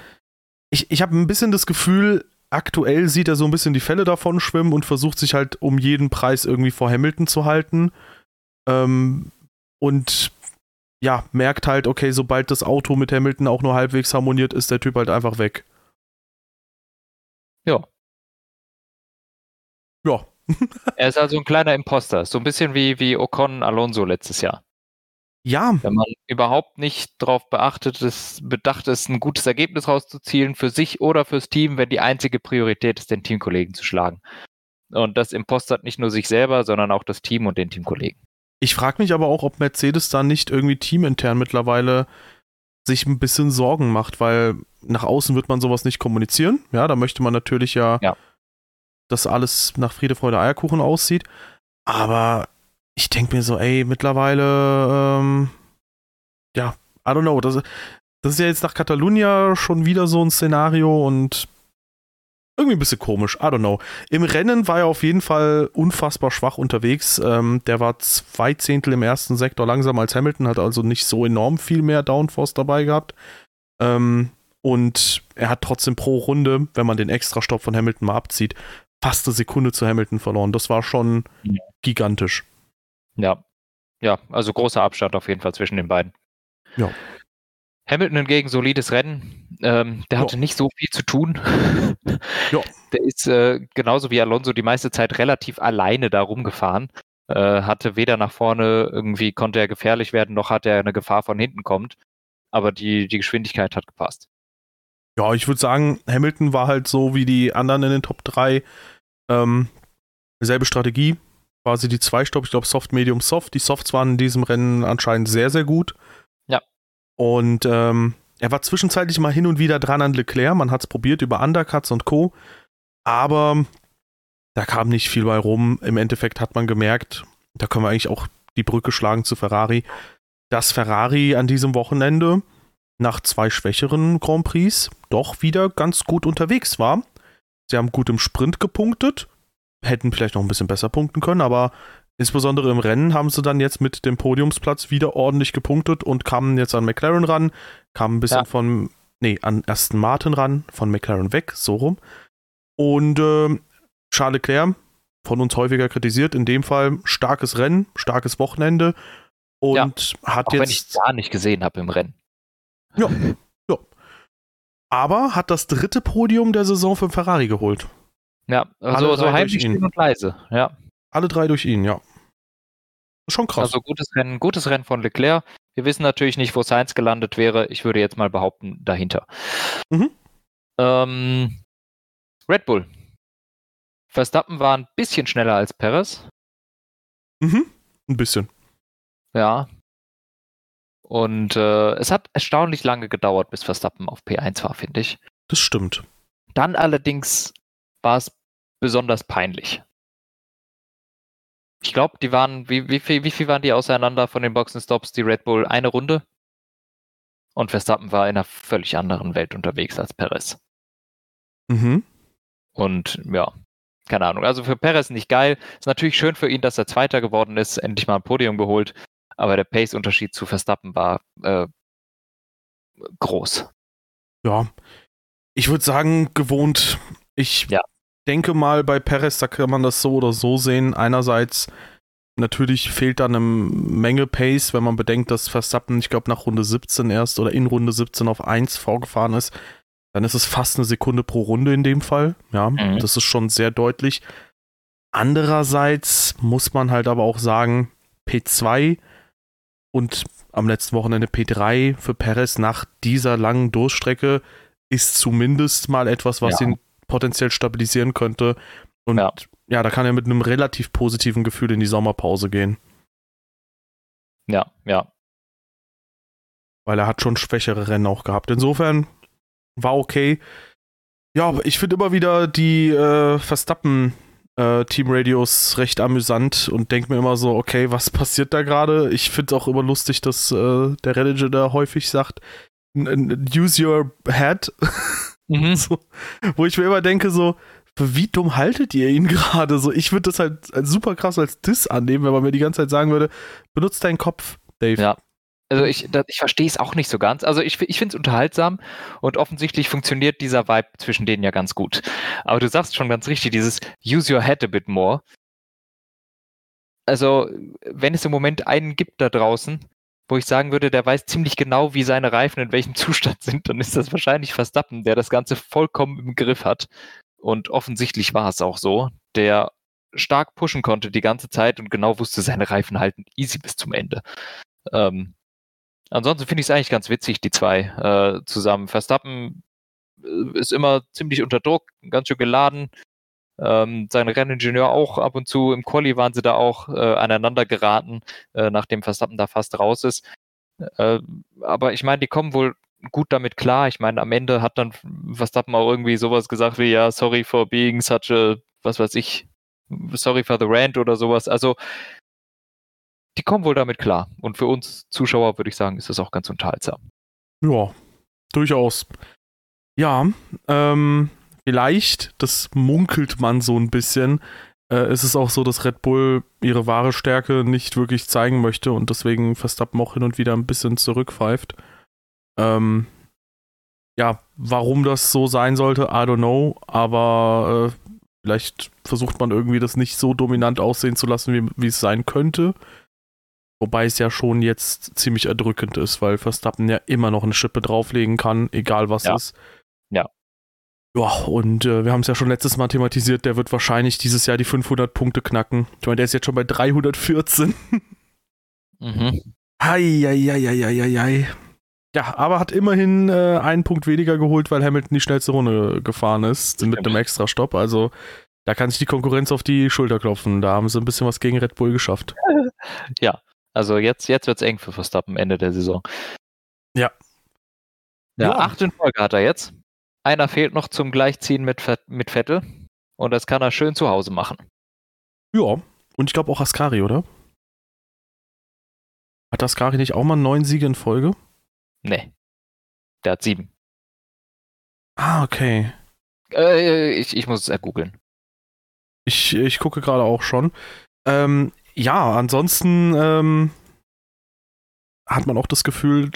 Ich, ich habe ein bisschen das Gefühl, aktuell sieht er so ein bisschen die Fälle davon schwimmen und versucht sich halt um jeden Preis irgendwie vor Hamilton zu halten. Ähm, und ja, merkt halt, okay, sobald das Auto mit Hamilton auch nur halbwegs harmoniert, ist der Typ halt einfach weg. Ja. Ja. er ist also ein kleiner Imposter, so ein bisschen wie, wie Ocon Alonso letztes Jahr. Ja. Wenn man überhaupt nicht darauf beachtet ist, bedacht ist, ein gutes Ergebnis rauszuzielen für sich oder fürs Team, wenn die einzige Priorität ist, den Teamkollegen zu schlagen. Und das impostert nicht nur sich selber, sondern auch das Team und den Teamkollegen. Ich frage mich aber auch, ob Mercedes da nicht irgendwie teamintern mittlerweile sich ein bisschen Sorgen macht, weil nach außen wird man sowas nicht kommunizieren. Ja, da möchte man natürlich ja, ja. dass alles nach Friede, Freude, Eierkuchen aussieht. Aber ich denke mir so, ey, mittlerweile, ähm, ja, I don't know. Das, das ist ja jetzt nach Catalunya schon wieder so ein Szenario und irgendwie ein bisschen komisch, I don't know. Im Rennen war er auf jeden Fall unfassbar schwach unterwegs. Ähm, der war zwei Zehntel im ersten Sektor langsamer als Hamilton, hat also nicht so enorm viel mehr Downforce dabei gehabt. Ähm, und er hat trotzdem pro Runde, wenn man den Extrastopp von Hamilton mal abzieht, fast eine Sekunde zu Hamilton verloren. Das war schon ja. gigantisch. Ja. Ja, also großer Abstand auf jeden Fall zwischen den beiden. Ja. Hamilton hingegen solides Rennen. Ähm, der hatte ja. nicht so viel zu tun. ja. Der ist äh, genauso wie Alonso die meiste Zeit relativ alleine da rumgefahren. Äh, hatte weder nach vorne irgendwie konnte er gefährlich werden, noch hat er eine Gefahr von hinten kommt. Aber die, die Geschwindigkeit hat gepasst. Ja, ich würde sagen, Hamilton war halt so wie die anderen in den Top 3. Ähm, selbe Strategie. Quasi die zwei Stopp, ich glaube Soft, Medium, Soft. Die Softs waren in diesem Rennen anscheinend sehr, sehr gut. Und ähm, er war zwischenzeitlich mal hin und wieder dran an Leclerc. Man hat es probiert über Undercuts und Co. Aber da kam nicht viel bei rum. Im Endeffekt hat man gemerkt, da können wir eigentlich auch die Brücke schlagen zu Ferrari, dass Ferrari an diesem Wochenende nach zwei schwächeren Grand Prix doch wieder ganz gut unterwegs war. Sie haben gut im Sprint gepunktet, hätten vielleicht noch ein bisschen besser punkten können, aber insbesondere im Rennen haben sie dann jetzt mit dem Podiumsplatz wieder ordentlich gepunktet und kamen jetzt an McLaren ran, kamen ein bisschen ja. von, nee, an Aston Martin ran, von McLaren weg, so rum. Und äh, Charles Leclerc, von uns häufiger kritisiert, in dem Fall starkes Rennen, starkes Wochenende und ja, hat auch jetzt. Wenn ich gar nicht gesehen habe im Rennen. Ja, ja. Aber hat das dritte Podium der Saison für Ferrari geholt. Ja, also so heimlich und leise, ja. Alle drei durch ihn, ja. Schon krass. Also gutes Rennen, gutes Rennen von Leclerc. Wir wissen natürlich nicht, wo Sainz gelandet wäre. Ich würde jetzt mal behaupten, dahinter. Mhm. Ähm, Red Bull. Verstappen war ein bisschen schneller als Perez. Mhm. Ein bisschen. Ja. Und äh, es hat erstaunlich lange gedauert, bis Verstappen auf P1 war, finde ich. Das stimmt. Dann allerdings war es besonders peinlich. Ich glaube, die waren, wie, wie, viel, wie viel waren die auseinander von den Boxenstops, die Red Bull? Eine Runde? Und Verstappen war in einer völlig anderen Welt unterwegs als Perez. Mhm. Und ja, keine Ahnung. Also für Perez nicht geil. Ist natürlich schön für ihn, dass er Zweiter geworden ist, endlich mal ein Podium geholt. Aber der Pace-Unterschied zu Verstappen war äh, groß. Ja, ich würde sagen, gewohnt. Ich ja denke mal, bei Perez, da kann man das so oder so sehen. Einerseits, natürlich fehlt da eine Menge Pace, wenn man bedenkt, dass Verstappen, ich glaube, nach Runde 17 erst oder in Runde 17 auf 1 vorgefahren ist. Dann ist es fast eine Sekunde pro Runde in dem Fall. Ja, mhm. das ist schon sehr deutlich. Andererseits muss man halt aber auch sagen, P2 und am letzten Wochenende P3 für Perez nach dieser langen Durchstrecke ist zumindest mal etwas, was ja. ihn potenziell stabilisieren könnte. Und ja. ja, da kann er mit einem relativ positiven Gefühl in die Sommerpause gehen. Ja, ja. Weil er hat schon schwächere Rennen auch gehabt. Insofern war okay. Ja, ich finde immer wieder die äh, Verstappen äh, Team-Radios recht amüsant und denke mir immer so, okay, was passiert da gerade? Ich finde es auch immer lustig, dass äh, der Religion da häufig sagt, use your head. Mhm. So, wo ich mir immer denke, so, wie dumm haltet ihr ihn gerade? So, ich würde das halt super krass als Diss annehmen, wenn man mir die ganze Zeit sagen würde, benutzt deinen Kopf, Dave. Ja. Also ich, ich verstehe es auch nicht so ganz. Also ich, ich finde es unterhaltsam und offensichtlich funktioniert dieser Vibe zwischen denen ja ganz gut. Aber du sagst schon ganz richtig, dieses Use your head a bit more. Also, wenn es im Moment einen gibt da draußen, wo ich sagen würde, der weiß ziemlich genau, wie seine Reifen in welchem Zustand sind, dann ist das wahrscheinlich Verstappen, der das Ganze vollkommen im Griff hat. Und offensichtlich war es auch so, der stark pushen konnte die ganze Zeit und genau wusste, seine Reifen halten easy bis zum Ende. Ähm, ansonsten finde ich es eigentlich ganz witzig, die zwei äh, zusammen. Verstappen äh, ist immer ziemlich unter Druck, ganz schön geladen, ähm, sein Renningenieur auch ab und zu. Im Quali waren sie da auch äh, aneinander geraten, äh, nachdem Verstappen da fast raus ist. Äh, aber ich meine, die kommen wohl gut damit klar. Ich meine, am Ende hat dann Verstappen auch irgendwie sowas gesagt wie, ja, sorry for being such a, was weiß ich, sorry for the rant oder sowas. Also, die kommen wohl damit klar. Und für uns Zuschauer würde ich sagen, ist das auch ganz unterhaltsam. Ja, durchaus. Ja, ähm, vielleicht, das munkelt man so ein bisschen, äh, ist es auch so, dass Red Bull ihre wahre Stärke nicht wirklich zeigen möchte und deswegen Verstappen auch hin und wieder ein bisschen zurückpfeift. Ähm, ja, warum das so sein sollte, I don't know, aber äh, vielleicht versucht man irgendwie das nicht so dominant aussehen zu lassen, wie, wie es sein könnte. Wobei es ja schon jetzt ziemlich erdrückend ist, weil Verstappen ja immer noch eine Schippe drauflegen kann, egal was ja. ist. Ja. Und äh, wir haben es ja schon letztes Mal thematisiert, der wird wahrscheinlich dieses Jahr die 500 Punkte knacken. Ich meine, der ist jetzt schon bei 314. mhm. Heieieiei. Ja, aber hat immerhin äh, einen Punkt weniger geholt, weil Hamilton die schnellste Runde gefahren ist mit einem Extra-Stopp. Also da kann sich die Konkurrenz auf die Schulter klopfen. Da haben sie ein bisschen was gegen Red Bull geschafft. Ja, also jetzt, jetzt wird es eng für Verstappen Ende der Saison. Ja. Ja, ja. acht in Folge hat er jetzt. Einer fehlt noch zum Gleichziehen mit, mit Vettel. Und das kann er schön zu Hause machen. Ja, und ich glaube auch Ascari, oder? Hat Ascari nicht auch mal neun Siege in Folge? Nee. Der hat sieben. Ah, okay. Äh, ich, ich muss es ergoogeln. Ich, ich gucke gerade auch schon. Ähm, ja, ansonsten ähm, hat man auch das Gefühl,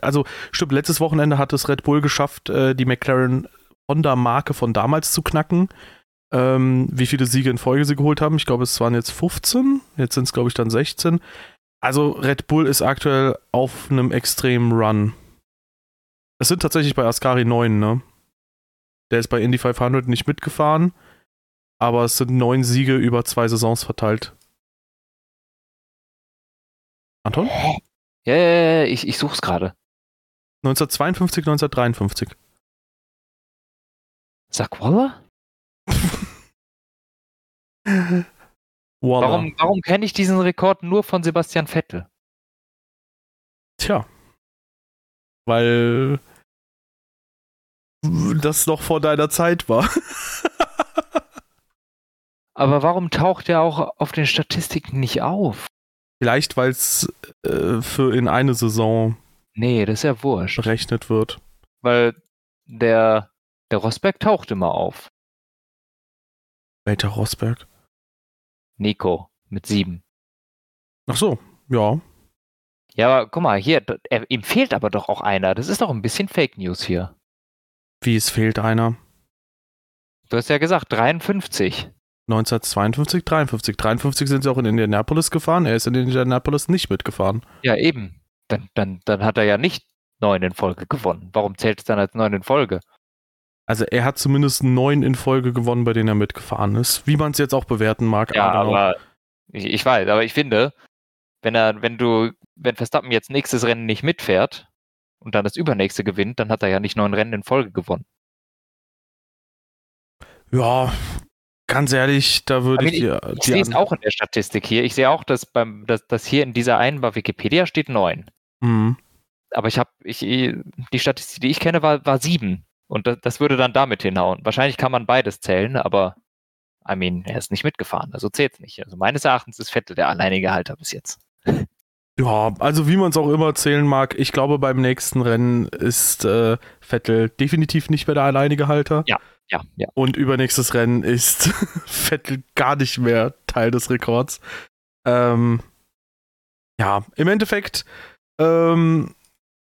also stimmt, letztes Wochenende hat es Red Bull geschafft, äh, die McLaren Honda-Marke von damals zu knacken. Ähm, wie viele Siege in Folge sie geholt haben. Ich glaube, es waren jetzt 15. Jetzt sind es, glaube ich, dann 16. Also Red Bull ist aktuell auf einem extremen Run. Es sind tatsächlich bei Ascari 9, ne? Der ist bei Indy 500 nicht mitgefahren, aber es sind neun Siege über zwei Saisons verteilt. Anton? Ja, ja, ja, ich, ich such's gerade. 1952, 1953. Sag Waller? Waller. Warum, warum kenne ich diesen Rekord nur von Sebastian Vettel? Tja. Weil das noch vor deiner Zeit war. Aber warum taucht er auch auf den Statistiken nicht auf? Vielleicht, weil es äh, für in eine Saison Nee, das ist ja wurscht. berechnet wird. Weil der, der Rosberg taucht immer auf. Welcher Rosberg? Nico mit sieben. Ach so, ja. Ja, aber guck mal, hier, er, ihm fehlt aber doch auch einer. Das ist doch ein bisschen Fake News hier. Wie es fehlt einer. Du hast ja gesagt, 53. 1952, 53. 53 sind sie auch in Indianapolis gefahren. Er ist in Indianapolis nicht mitgefahren. Ja, eben. Dann, dann, dann hat er ja nicht neun in Folge gewonnen. Warum zählt es dann als neun in Folge? Also er hat zumindest neun in Folge gewonnen, bei denen er mitgefahren ist. Wie man es jetzt auch bewerten mag. Ja, aber ich, ich weiß, aber ich finde, wenn er, wenn du, wenn Verstappen jetzt nächstes Rennen nicht mitfährt und dann das übernächste gewinnt, dann hat er ja nicht neun Rennen in Folge gewonnen. Ja, ganz ehrlich, da würde ich mean, die, Ich sehe es auch in der Statistik hier. Ich sehe auch, dass beim, dass, dass hier in dieser einen bei Wikipedia steht neun. Mhm. Aber ich habe, ich, die Statistik, die ich kenne, war, war sieben. Und das, das würde dann damit hinhauen. Wahrscheinlich kann man beides zählen, aber I mean, er ist nicht mitgefahren, also zählt nicht. Also meines Erachtens ist Vettel der alleinige Halter bis jetzt. Ja, also wie man es auch immer zählen mag, ich glaube, beim nächsten Rennen ist äh, Vettel definitiv nicht mehr der alleinige Halter. Ja, ja. Und übernächstes Rennen ist Vettel gar nicht mehr Teil des Rekords. Ähm, ja, im Endeffekt ähm,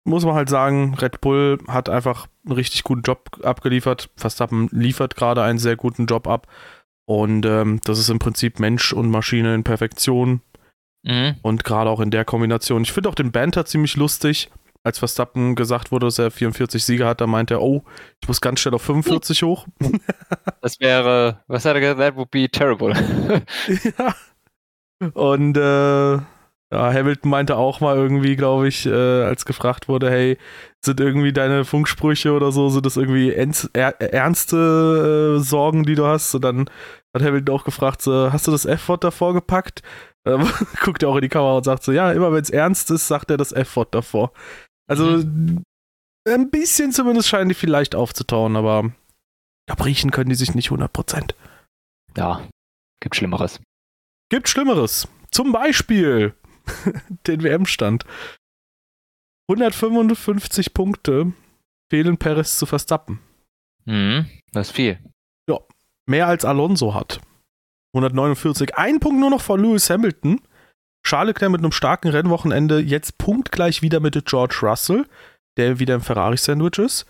muss man halt sagen, Red Bull hat einfach einen richtig guten Job abgeliefert. Verstappen liefert gerade einen sehr guten Job ab. Und ähm, das ist im Prinzip Mensch und Maschine in Perfektion. Mhm. Und gerade auch in der Kombination. Ich finde auch den Banter ziemlich lustig. Als Verstappen gesagt wurde, dass er 44 Siege hat, da meinte er, oh, ich muss ganz schnell auf 45 hoch. Das wäre, was hat er gesagt? That would be terrible. ja. Und äh, ja, Hamilton meinte auch mal irgendwie, glaube ich, äh, als gefragt wurde, hey, sind irgendwie deine Funksprüche oder so, sind das irgendwie ernst, er, ernste äh, Sorgen, die du hast? Und dann hat Hamilton auch gefragt, so, hast du das F-Wort davor gepackt? Ähm, guckt er auch in die Kamera und sagt so, ja, immer wenn es ernst ist, sagt er das F-Wort davor. Also ein bisschen zumindest scheinen die vielleicht aufzutauen, aber ja, riechen können die sich nicht 100%. ja, gibt Schlimmeres. Gibt Schlimmeres. Zum Beispiel den WM-Stand. 155 Punkte fehlen Perez zu Verstappen. Mhm. Das ist viel. Mehr als Alonso hat. 149. Ein Punkt nur noch vor Lewis Hamilton. Charles Leclerc mit einem starken Rennwochenende. Jetzt punktgleich wieder mit George Russell, der wieder im Ferrari-Sandwich ist.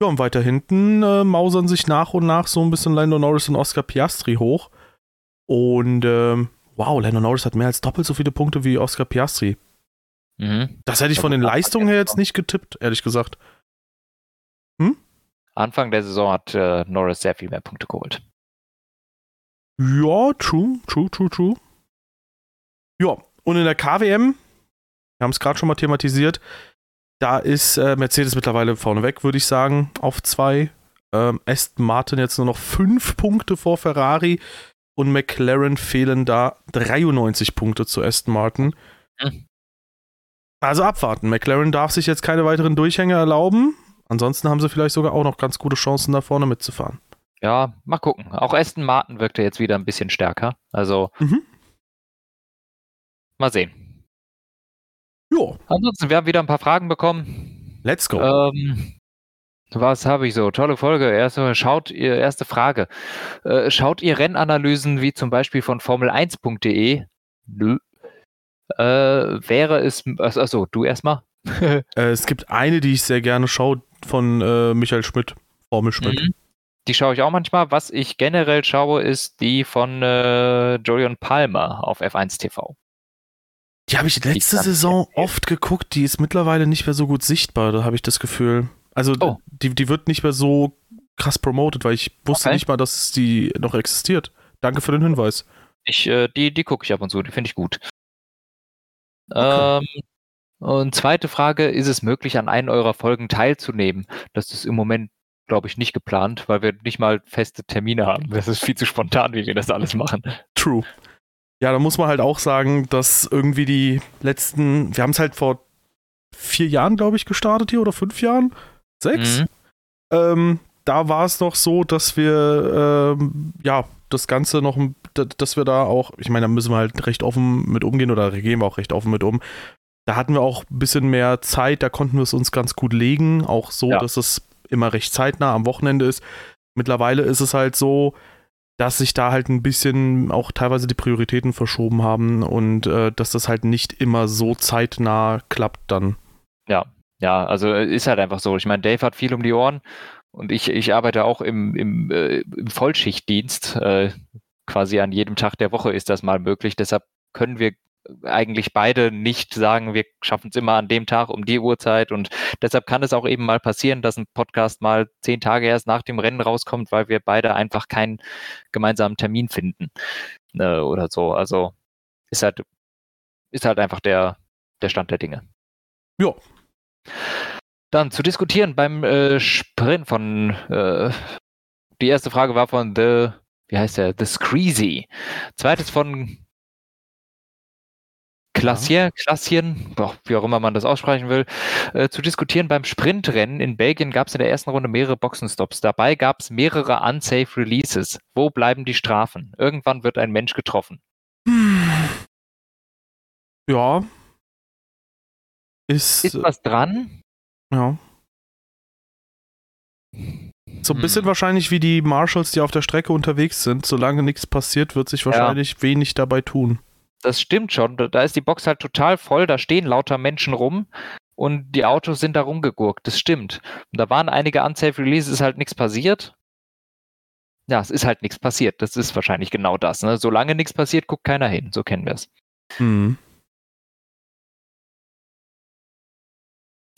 Ja, und weiter hinten äh, mausern sich nach und nach so ein bisschen Lando Norris und Oscar Piastri hoch. Und ähm, wow, Lando Norris hat mehr als doppelt so viele Punkte wie Oscar Piastri. Mhm. Das hätte ich von den Leistungen her jetzt nicht getippt, ehrlich gesagt. Anfang der Saison hat äh, Norris sehr viel mehr Punkte geholt. Ja, true, true, true, true. Ja, und in der KWM, wir haben es gerade schon mal thematisiert, da ist äh, Mercedes mittlerweile vorneweg, würde ich sagen, auf zwei. Ähm, Aston Martin jetzt nur noch fünf Punkte vor Ferrari und McLaren fehlen da 93 Punkte zu Aston Martin. Also abwarten. McLaren darf sich jetzt keine weiteren Durchhänge erlauben. Ansonsten haben sie vielleicht sogar auch noch ganz gute Chancen, da vorne mitzufahren. Ja, mal gucken. Auch Aston Martin wirkte jetzt wieder ein bisschen stärker. Also, Mhm. Mal sehen. Jo, Ansonsten, wir haben wieder ein paar Fragen bekommen. let's go. Ähm, was habe ich so? Tolle Folge. Erste, schaut ihr, erste Frage. Äh, schaut ihr Rennanalysen wie zum Beispiel von Formel1.de? Nö. Äh, wäre es, achso, du erstmal? äh, es gibt eine, die ich sehr gerne schaue, von äh, Michael Schmidt, Formel Schmidt. Mhm. Die schaue ich auch manchmal. Was ich generell schaue, ist die von äh, Julian Palmer auf F1 TV. Die habe ich letzte Saison oft geguckt, die ist mittlerweile nicht mehr so gut sichtbar, da habe ich das Gefühl. Also oh. die, die wird nicht mehr so krass promoted, weil ich wusste okay. nicht mal, dass die noch existiert. Danke für den Hinweis. Ich, äh, die die gucke ich ab und zu, die finde ich gut. Okay. Ähm, und zweite Frage, ist es möglich, an einen eurer Folgen teilzunehmen? Das ist im Moment, glaube ich, nicht geplant, weil wir nicht mal feste Termine haben. Das ist viel zu spontan, wie wir das alles machen. True. Ja, da muss man halt auch sagen, dass irgendwie die letzten, wir haben es halt vor vier Jahren, glaube ich, gestartet hier oder fünf Jahren, sechs. Mhm. Ähm, da war es noch so, dass wir ähm, ja das Ganze noch, dass wir da auch, ich meine, da müssen wir halt recht offen mit umgehen oder gehen wir auch recht offen mit um. Da hatten wir auch ein bisschen mehr Zeit, da konnten wir es uns ganz gut legen, auch so, ja. dass es immer recht zeitnah am Wochenende ist. Mittlerweile ist es halt so, dass sich da halt ein bisschen auch teilweise die Prioritäten verschoben haben und äh, dass das halt nicht immer so zeitnah klappt dann. Ja, ja, also äh, ist halt einfach so. Ich meine, Dave hat viel um die Ohren und ich, ich arbeite auch im, im, äh, im Vollschichtdienst. Äh, quasi an jedem Tag der Woche ist das mal möglich. Deshalb können wir eigentlich beide nicht sagen, wir schaffen es immer an dem Tag um die Uhrzeit und deshalb kann es auch eben mal passieren, dass ein Podcast mal zehn Tage erst nach dem Rennen rauskommt, weil wir beide einfach keinen gemeinsamen Termin finden äh, oder so. Also ist halt, ist halt einfach der, der Stand der Dinge. Ja. Dann zu diskutieren beim äh, Sprint von äh, die erste Frage war von The, wie heißt der? The Screezy. Zweites von Klassier, Klassien, wie auch immer man das aussprechen will, äh, zu diskutieren. Beim Sprintrennen in Belgien gab es in der ersten Runde mehrere Boxenstops. Dabei gab es mehrere unsafe Releases. Wo bleiben die Strafen? Irgendwann wird ein Mensch getroffen. Ja. Ist, ist was dran? Ja. So ein bisschen hm. wahrscheinlich wie die Marshals, die auf der Strecke unterwegs sind. Solange nichts passiert, wird sich wahrscheinlich ja. wenig dabei tun das stimmt schon. Da ist die Box halt total voll, da stehen lauter Menschen rum und die Autos sind da rumgegurkt. Das stimmt. Und da waren einige unsafe Releases, ist halt nichts passiert. Ja, es ist halt nichts passiert. Das ist wahrscheinlich genau das. Ne? Solange nichts passiert, guckt keiner hin. So kennen wir es. Mhm.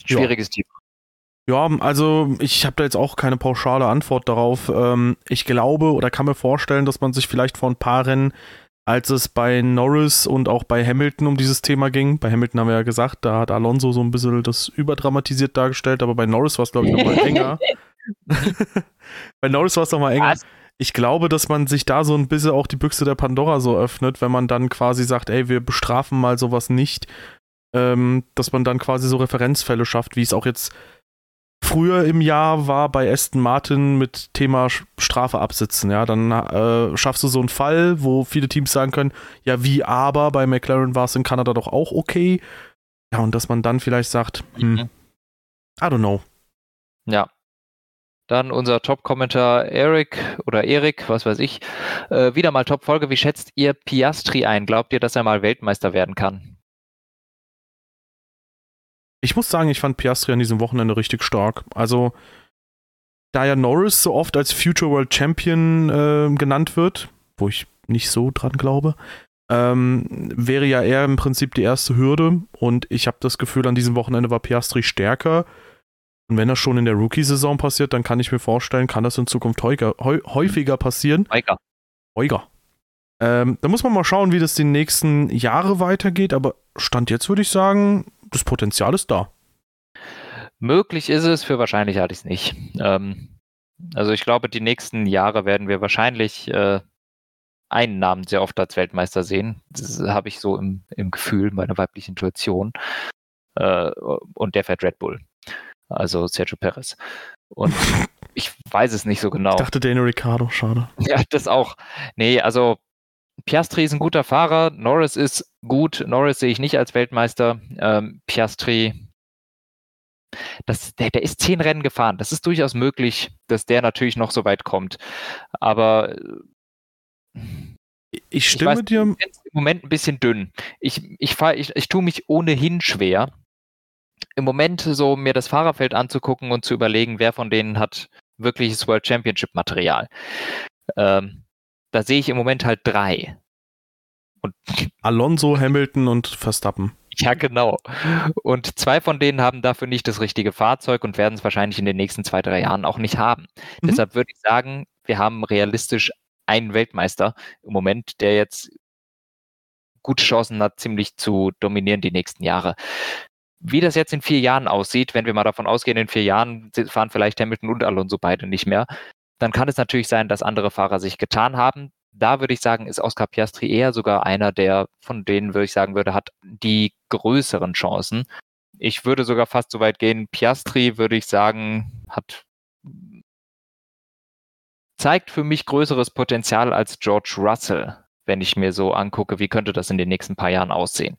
Schwieriges ja. Thema. Ja, also ich habe da jetzt auch keine pauschale Antwort darauf. Ähm, ich glaube oder kann mir vorstellen, dass man sich vielleicht vor ein paar Rennen als es bei Norris und auch bei Hamilton um dieses Thema ging. Bei Hamilton haben wir ja gesagt, da hat Alonso so ein bisschen das überdramatisiert dargestellt, aber bei Norris war es, glaube ich, nochmal enger. bei Norris war es nochmal enger. Was? Ich glaube, dass man sich da so ein bisschen auch die Büchse der Pandora so öffnet, wenn man dann quasi sagt, ey, wir bestrafen mal sowas nicht. Ähm, dass man dann quasi so Referenzfälle schafft, wie es auch jetzt früher im Jahr war bei Aston Martin mit Thema Strafe absitzen. Ja, dann äh, schaffst du so einen Fall, wo viele Teams sagen können, ja, wie aber bei McLaren war es in Kanada doch auch okay. Ja, und dass man dann vielleicht sagt, hm. I don't know. Ja. Dann unser Top-Kommentar Eric oder Erik, was weiß ich. Äh, wieder mal Top-Folge. Wie schätzt ihr Piastri ein? Glaubt ihr, dass er mal Weltmeister werden kann? Ich muss sagen, ich fand Piastri an diesem Wochenende richtig stark. Also, da ja Norris so oft als Future World Champion äh, genannt wird, wo ich nicht so dran glaube, ähm, wäre ja er im Prinzip die erste Hürde. Und ich habe das Gefühl, an diesem Wochenende war Piastri stärker. Und wenn das schon in der Rookie-Saison passiert, dann kann ich mir vorstellen, kann das in Zukunft häufiger passieren. Häufiger. Häufiger. Ähm, da muss man mal schauen, wie das die nächsten Jahre weitergeht. Aber Stand jetzt würde ich sagen, das Potenzial ist da. Möglich ist es, für wahrscheinlich halte ich es nicht. Ähm, also ich glaube, die nächsten Jahre werden wir wahrscheinlich äh, einen Namen sehr oft als Weltmeister sehen. Das habe ich so im, im Gefühl, meiner weiblichen Intuition. Äh, und der fährt Red Bull. Also Sergio Perez. Und ich weiß es nicht so genau. Ich dachte Daniel Ricciardo, schade. Ja, das auch. Nee, also Piastri ist ein guter Fahrer, Norris ist gut, Norris sehe ich nicht als Weltmeister. Ähm, Piastri, das, der, der ist zehn Rennen gefahren. Das ist durchaus möglich, dass der natürlich noch so weit kommt. Aber ich stimme ich weiß, dir. Im Moment ein bisschen dünn. Ich, ich, ich, ich tue mich ohnehin schwer, im Moment so mir das Fahrerfeld anzugucken und zu überlegen, wer von denen hat wirkliches World Championship Material. Ähm, da sehe ich im Moment halt drei. Und Alonso, Hamilton und Verstappen. Ja, genau. Und zwei von denen haben dafür nicht das richtige Fahrzeug und werden es wahrscheinlich in den nächsten zwei, drei Jahren auch nicht haben. Mhm. Deshalb würde ich sagen, wir haben realistisch einen Weltmeister im Moment, der jetzt gute Chancen hat, ziemlich zu dominieren die nächsten Jahre. Wie das jetzt in vier Jahren aussieht, wenn wir mal davon ausgehen, in vier Jahren fahren vielleicht Hamilton und Alonso beide nicht mehr, dann kann es natürlich sein, dass andere Fahrer sich getan haben da würde ich sagen, ist Oscar Piastri eher sogar einer, der von denen, würde ich sagen würde, hat die größeren Chancen. Ich würde sogar fast so weit gehen, Piastri, würde ich sagen, hat zeigt für mich größeres Potenzial als George Russell, wenn ich mir so angucke, wie könnte das in den nächsten paar Jahren aussehen.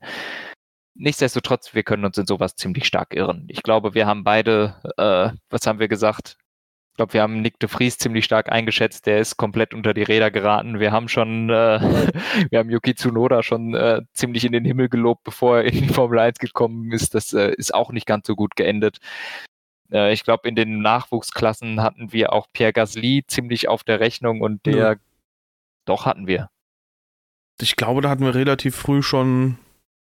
Nichtsdestotrotz, wir können uns in sowas ziemlich stark irren. Ich glaube, wir haben beide, äh, was haben wir gesagt? Ich glaube, wir haben Nick de Vries ziemlich stark eingeschätzt. Der ist komplett unter die Räder geraten. Wir haben schon, äh, wir haben Yuki Tsunoda schon äh, ziemlich in den Himmel gelobt, bevor er in die Formel 1 gekommen ist. Das äh, ist auch nicht ganz so gut geendet. Äh, ich glaube, in den Nachwuchsklassen hatten wir auch Pierre Gasly ziemlich auf der Rechnung und der, ja. doch hatten wir. Ich glaube, da hatten wir relativ früh schon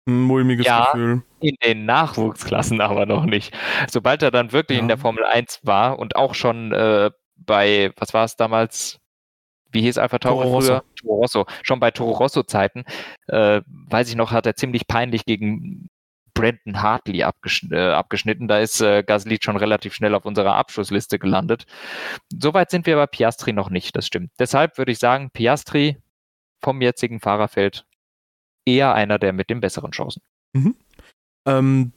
ein mulmiges ja, Gefühl. In den Nachwuchsklassen aber noch nicht. Sobald er dann wirklich ja. in der Formel 1 war und auch schon äh, bei, was war es damals? Wie hieß Alpha Tauri früher? Toro Rosso. Schon bei Toro Rosso Zeiten, äh, weiß ich noch, hat er ziemlich peinlich gegen Brandon Hartley abgeschn äh, abgeschnitten. Da ist äh, Gasly schon relativ schnell auf unserer Abschlussliste gelandet. Soweit sind wir bei Piastri noch nicht, das stimmt. Deshalb würde ich sagen, Piastri vom jetzigen Fahrerfeld eher einer der mit den besseren Chancen. Mhm. Ähm,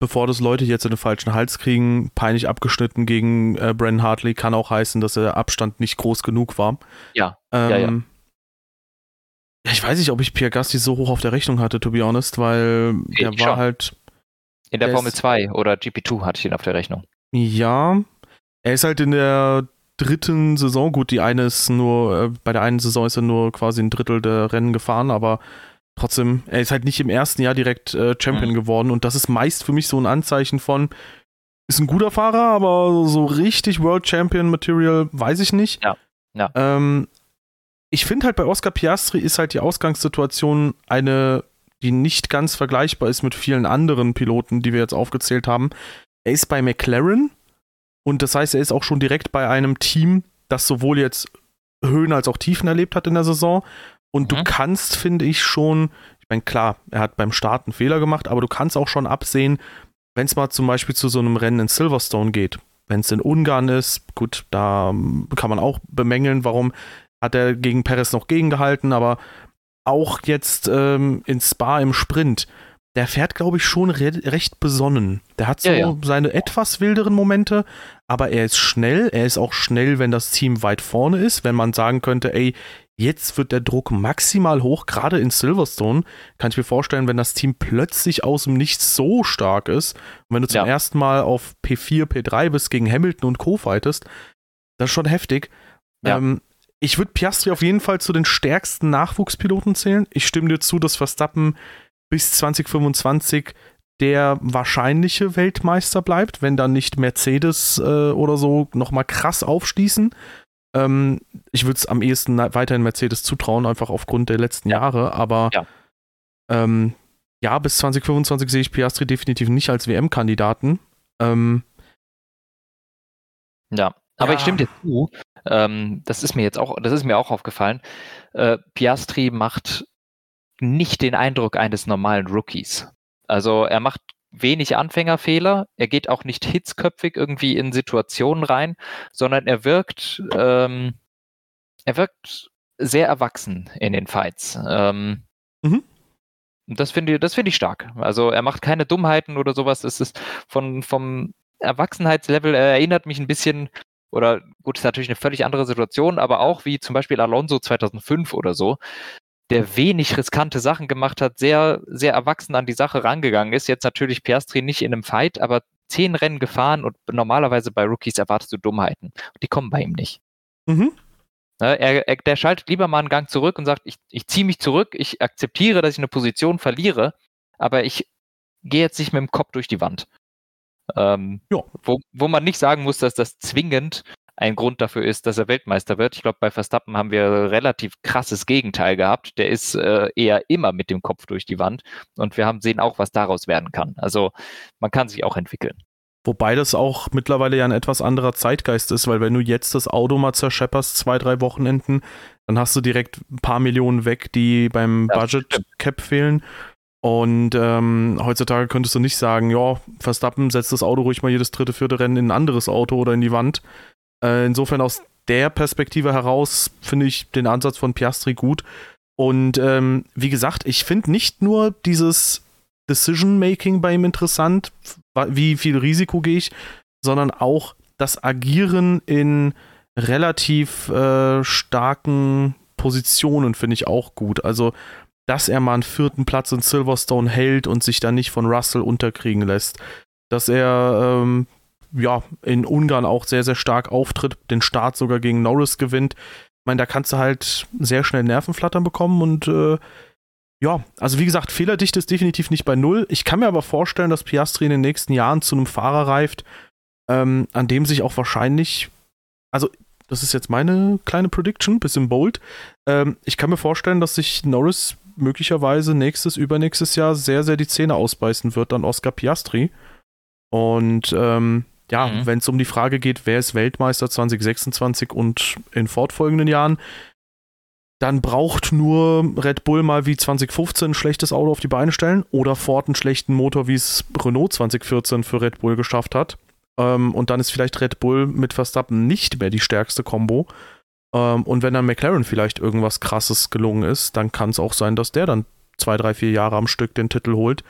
bevor das Leute jetzt in den falschen Hals kriegen, peinlich abgeschnitten gegen äh, Brandon Hartley, kann auch heißen, dass der Abstand nicht groß genug war. Ja. Ähm, ja, ja. Ich weiß nicht, ob ich Pierre Gasly so hoch auf der Rechnung hatte, to be honest, weil nee, der war schon. halt. In der Formel 2 oder GP2 hatte ich ihn auf der Rechnung. Ja. Er ist halt in der dritten Saison, gut, die eine ist nur, äh, bei der einen Saison ist er nur quasi ein Drittel der Rennen gefahren, aber trotzdem, er ist halt nicht im ersten Jahr direkt äh, Champion mhm. geworden und das ist meist für mich so ein Anzeichen von, ist ein guter Fahrer, aber so richtig World Champion Material weiß ich nicht. Ja. ja. Ähm, ich finde halt bei Oscar Piastri ist halt die Ausgangssituation eine, die nicht ganz vergleichbar ist mit vielen anderen Piloten, die wir jetzt aufgezählt haben. Er ist bei McLaren und das heißt, er ist auch schon direkt bei einem Team, das sowohl jetzt Höhen als auch Tiefen erlebt hat in der Saison und mhm. du kannst, finde ich, schon, ich meine, klar, er hat beim Start einen Fehler gemacht, aber du kannst auch schon absehen, wenn es mal zum Beispiel zu so einem Rennen in Silverstone geht, wenn es in Ungarn ist, gut, da ähm, kann man auch bemängeln, warum hat er gegen Perez noch gegengehalten, aber auch jetzt ähm, in Spa im Sprint, der fährt, glaube ich, schon re recht besonnen. Der hat so ja, ja. seine etwas wilderen Momente, aber er ist schnell. Er ist auch schnell, wenn das Team weit vorne ist. Wenn man sagen könnte, ey, Jetzt wird der Druck maximal hoch, gerade in Silverstone. Kann ich mir vorstellen, wenn das Team plötzlich aus dem Nichts so stark ist und wenn du zum ja. ersten Mal auf P4, P3 bist gegen Hamilton und Co. fightest, das ist schon heftig. Ja. Ähm, ich würde Piastri auf jeden Fall zu den stärksten Nachwuchspiloten zählen. Ich stimme dir zu, dass Verstappen bis 2025 der wahrscheinliche Weltmeister bleibt, wenn dann nicht Mercedes äh, oder so nochmal krass aufschließen. Ähm, ich würde es am ehesten weiterhin Mercedes zutrauen, einfach aufgrund der letzten ja. Jahre, aber ja. Ähm, ja, bis 2025 sehe ich Piastri definitiv nicht als WM-Kandidaten. Ähm, ja, aber ja. ich stimme dir zu. Ähm, das ist mir jetzt auch, das ist mir auch aufgefallen. Äh, Piastri macht nicht den Eindruck eines normalen Rookies. Also er macht wenig Anfängerfehler. Er geht auch nicht hitzköpfig irgendwie in Situationen rein, sondern er wirkt, ähm, er wirkt sehr erwachsen in den Fights. Ähm, mhm. Das finde ich, das ich stark. Also er macht keine Dummheiten oder sowas. Es ist von, vom Erwachsenheitslevel, er erinnert mich ein bisschen, oder gut, ist natürlich eine völlig andere Situation, aber auch wie zum Beispiel Alonso 2005 oder so, der wenig riskante Sachen gemacht hat, sehr, sehr erwachsen an die Sache rangegangen ist. Jetzt natürlich Piastri nicht in einem Fight, aber zehn Rennen gefahren und normalerweise bei Rookies erwartest du Dummheiten. Und die kommen bei ihm nicht. Mhm. Ne, er, er, der schaltet lieber mal einen Gang zurück und sagt, ich, ich ziehe mich zurück, ich akzeptiere, dass ich eine Position verliere, aber ich gehe jetzt nicht mit dem Kopf durch die Wand. Ähm, ja. wo, wo man nicht sagen muss, dass das zwingend ein Grund dafür ist, dass er Weltmeister wird. Ich glaube, bei Verstappen haben wir relativ krasses Gegenteil gehabt. Der ist äh, eher immer mit dem Kopf durch die Wand und wir haben sehen auch, was daraus werden kann. Also man kann sich auch entwickeln. Wobei das auch mittlerweile ja ein etwas anderer Zeitgeist ist, weil wenn du jetzt das Auto mal zerschepperst, zwei, drei Wochenenden, dann hast du direkt ein paar Millionen weg, die beim ja, Budget Cap fehlen. Und ähm, heutzutage könntest du nicht sagen, ja, Verstappen setzt das Auto ruhig mal jedes dritte, vierte Rennen in ein anderes Auto oder in die Wand. Äh, insofern aus der Perspektive heraus finde ich den Ansatz von Piastri gut. Und ähm, wie gesagt, ich finde nicht nur dieses Decision-Making bei ihm interessant, wie viel Risiko gehe ich, sondern auch das Agieren in relativ äh, starken Positionen finde ich auch gut. Also, dass er mal einen vierten Platz in Silverstone hält und sich dann nicht von Russell unterkriegen lässt. Dass er ähm, ja in Ungarn auch sehr, sehr stark auftritt, den Start sogar gegen Norris gewinnt. Ich meine, da kannst du halt sehr schnell Nervenflattern bekommen und äh, ja, also wie gesagt, Fehlerdichte ist definitiv nicht bei null. Ich kann mir aber vorstellen, dass Piastri in den nächsten Jahren zu einem Fahrer reift, ähm, an dem sich auch wahrscheinlich, also das ist jetzt meine kleine Prediction, bisschen bold. Ähm, ich kann mir vorstellen, dass sich Norris möglicherweise nächstes, übernächstes Jahr sehr, sehr die Zähne ausbeißen wird an Oscar Piastri. Und ähm, ja, mhm. wenn es um die Frage geht, wer ist Weltmeister 2026 und in fortfolgenden Jahren, dann braucht nur Red Bull mal wie 2015 ein schlechtes Auto auf die Beine stellen oder Ford einen schlechten Motor, wie es Renault 2014 für Red Bull geschafft hat. Ähm, und dann ist vielleicht Red Bull mit Verstappen nicht mehr die stärkste Combo. Ähm, und wenn dann McLaren vielleicht irgendwas Krasses gelungen ist, dann kann es auch sein, dass der dann zwei, drei, vier Jahre am Stück den Titel holt.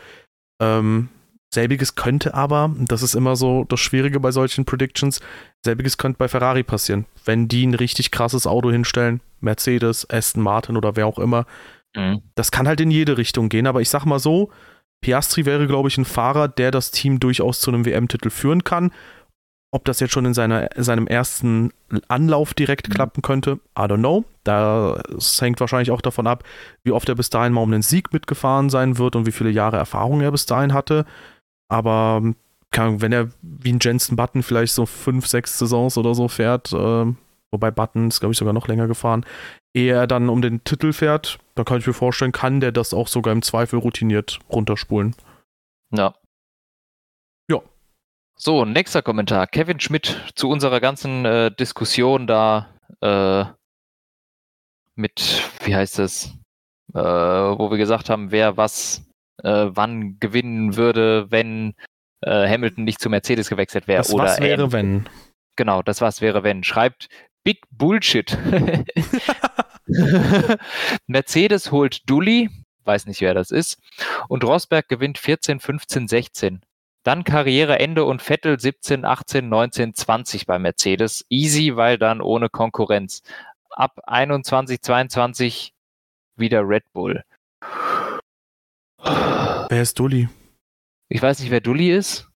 Ähm, selbiges könnte aber, das ist immer so das Schwierige bei solchen Predictions, selbiges könnte bei Ferrari passieren. Wenn die ein richtig krasses Auto hinstellen, Mercedes, Aston Martin oder wer auch immer. Mhm. Das kann halt in jede Richtung gehen, aber ich sag mal so, Piastri wäre, glaube ich, ein Fahrer, der das Team durchaus zu einem WM-Titel führen kann. Ob das jetzt schon in seiner, seinem ersten Anlauf direkt mhm. klappen könnte, I don't know. Das hängt wahrscheinlich auch davon ab, wie oft er bis dahin mal um den Sieg mitgefahren sein wird und wie viele Jahre Erfahrung er bis dahin hatte. Aber wenn er wie ein Jensen Button vielleicht so fünf, sechs Saisons oder so fährt, äh, wobei Button ist, glaube ich, sogar noch länger gefahren, ehe er dann um den Titel fährt, dann kann ich mir vorstellen, kann der das auch sogar im Zweifel routiniert runterspulen. Ja. Ja. So, nächster Kommentar. Kevin Schmidt zu unserer ganzen äh, Diskussion da äh, mit, wie heißt es, äh, wo wir gesagt haben, wer was äh, wann gewinnen würde, wenn äh, Hamilton nicht zu Mercedes gewechselt wäre. Das was wäre, ähm, wenn. Genau, das was wäre, wenn. Schreibt Big Bullshit. Mercedes holt Dully, weiß nicht, wer das ist, und Rosberg gewinnt 14, 15, 16. Dann Karriereende und Vettel 17, 18, 19, 20 bei Mercedes. Easy, weil dann ohne Konkurrenz. Ab 21, 22 wieder Red Bull. Wer ist Dully? Ich weiß nicht, wer Dully ist.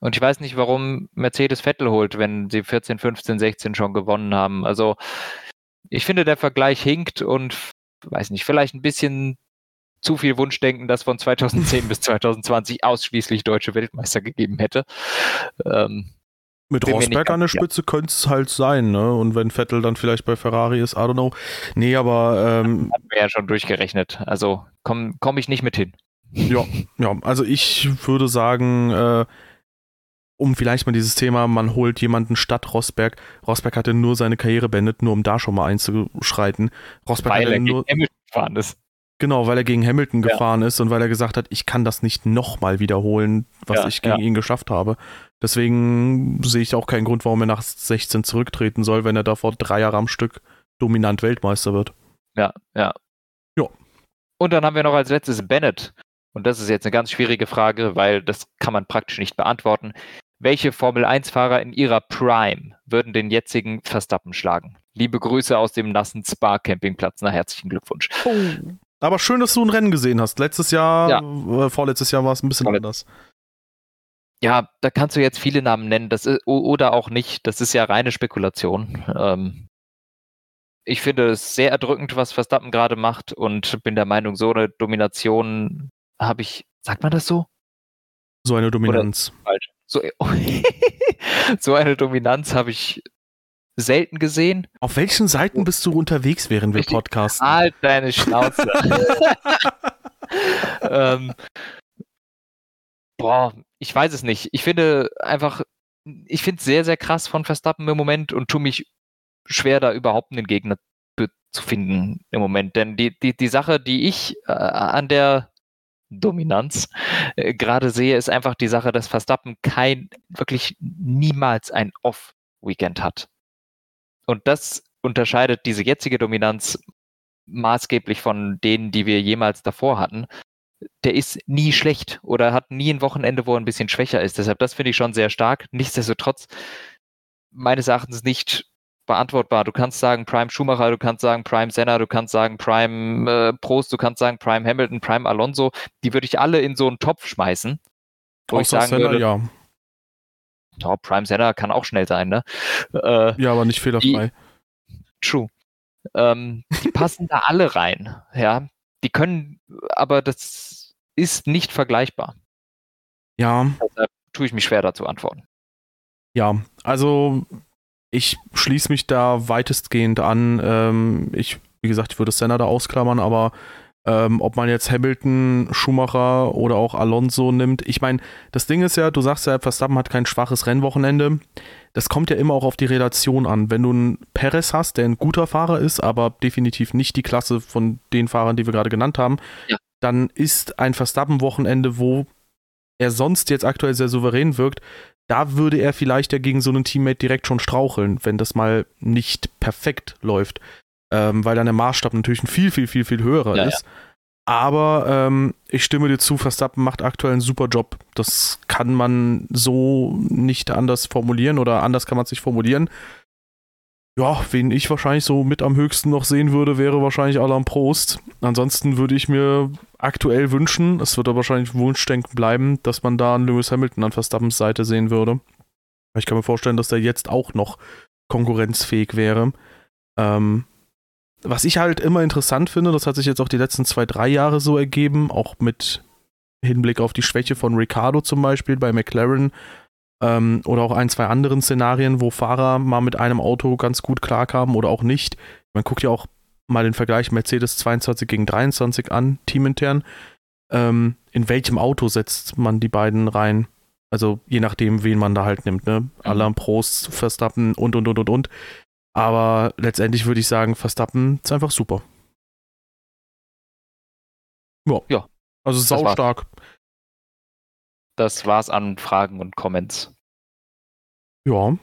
Und ich weiß nicht, warum Mercedes Vettel holt, wenn sie 14, 15, 16 schon gewonnen haben. Also ich finde, der Vergleich hinkt und weiß nicht, vielleicht ein bisschen zu viel Wunschdenken, dass von 2010 bis 2020 ausschließlich deutsche Weltmeister gegeben hätte. Ähm, Mit Rosberg an der Spitze ja. könnte es halt sein, ne? Und wenn Vettel dann vielleicht bei Ferrari ist, I don't know. Nee, aber. Ähm, Hat wir ja schon durchgerechnet. Also komme komm ich nicht mit hin. Ja, ja, also ich würde sagen, äh, um vielleicht mal dieses Thema, man holt jemanden statt Rosberg. Rosberg hatte nur seine Karriere beendet, nur um da schon mal einzuschreiten. Rosberg weil er nur, gegen Hamilton gefahren ist. Genau, weil er gegen Hamilton ja. gefahren ist und weil er gesagt hat, ich kann das nicht nochmal wiederholen, was ja, ich gegen ihn geschafft habe. Deswegen sehe ich auch keinen Grund, warum er nach 16 zurücktreten soll, wenn er davor drei Jahre am Stück dominant Weltmeister wird. Ja, ja. Ja. Und dann haben wir noch als letztes Bennett. Und das ist jetzt eine ganz schwierige Frage, weil das kann man praktisch nicht beantworten. Welche Formel-1-Fahrer in ihrer Prime würden den jetzigen Verstappen schlagen? Liebe Grüße aus dem nassen Spa-Campingplatz. Na, herzlichen Glückwunsch. Oh. Aber schön, dass du ein Rennen gesehen hast. Letztes Jahr, ja. äh, vorletztes Jahr war es ein bisschen Vorlet anders. Ja, da kannst du jetzt viele Namen nennen, das ist, oder auch nicht. Das ist ja reine Spekulation. Ähm, ich finde es sehr erdrückend, was Verstappen gerade macht und bin der Meinung, so eine Domination habe ich, sagt man das so? So eine Dominanz. falsch. So, so eine Dominanz habe ich selten gesehen. Auf welchen Seiten bist du unterwegs, während wir podcasten? Halt deine Schnauze. ähm, boah, ich weiß es nicht. Ich finde einfach, ich finde es sehr, sehr krass von Verstappen im Moment und tue mich schwer, da überhaupt einen Gegner zu finden im Moment. Denn die, die, die Sache, die ich äh, an der Dominanz äh, gerade sehe, ist einfach die Sache, dass Verstappen kein, wirklich niemals ein Off-Weekend hat. Und das unterscheidet diese jetzige Dominanz maßgeblich von denen, die wir jemals davor hatten. Der ist nie schlecht oder hat nie ein Wochenende, wo er ein bisschen schwächer ist. Deshalb, das finde ich schon sehr stark. Nichtsdestotrotz meines Erachtens nicht beantwortbar. Du kannst sagen Prime Schumacher, du kannst sagen Prime Senna, du kannst sagen Prime äh, Prost, du kannst sagen Prime Hamilton, Prime Alonso. Die würde ich alle in so einen Topf schmeißen. Wo Außer ich sagen Senna, würde, ja. Oh, Prime Senna kann auch schnell sein, ne? Äh, ja, aber nicht fehlerfrei. Die, true. Ähm, die passen da alle rein, ja. Die können, aber das ist nicht vergleichbar. Ja. Deshalb tue ich mich schwer dazu antworten. Ja, also ich schließe mich da weitestgehend an. Ähm, ich, wie gesagt, ich würde Senna da ausklammern, aber ähm, ob man jetzt Hamilton, Schumacher oder auch Alonso nimmt. Ich meine, das Ding ist ja, du sagst ja, Verstappen hat kein schwaches Rennwochenende. Das kommt ja immer auch auf die Relation an. Wenn du einen Perez hast, der ein guter Fahrer ist, aber definitiv nicht die Klasse von den Fahrern, die wir gerade genannt haben, ja. dann ist ein Verstappen-Wochenende, wo er sonst jetzt aktuell sehr souverän wirkt, da würde er vielleicht ja gegen so einen Teammate direkt schon straucheln, wenn das mal nicht perfekt läuft ähm, weil dann der Maßstab natürlich ein viel, viel, viel, viel höherer ja, ist. Ja. Aber ähm, ich stimme dir zu, Verstappen macht aktuell einen super Job. Das kann man so nicht anders formulieren oder anders kann man es sich formulieren. Ja, wen ich wahrscheinlich so mit am höchsten noch sehen würde, wäre wahrscheinlich Alain Prost. Ansonsten würde ich mir aktuell wünschen, es wird aber wahrscheinlich Wunschdenken bleiben, dass man da einen Lewis Hamilton an Verstappens Seite sehen würde. Ich kann mir vorstellen, dass der jetzt auch noch konkurrenzfähig wäre. Ähm, was ich halt immer interessant finde, das hat sich jetzt auch die letzten zwei, drei Jahre so ergeben, auch mit Hinblick auf die Schwäche von Ricardo zum Beispiel bei McLaren ähm, oder auch ein, zwei anderen Szenarien, wo Fahrer mal mit einem Auto ganz gut klarkamen oder auch nicht. Man guckt ja auch mal den Vergleich Mercedes 22 gegen 23 an, teamintern. Ähm, in welchem Auto setzt man die beiden rein? Also je nachdem, wen man da halt nimmt, ne? Mhm. Alain Prost, Verstappen und und und und und. Aber letztendlich würde ich sagen, Verstappen ist einfach super. Ja. ja. Also sau stark. Das war's an Fragen und Comments. Ja.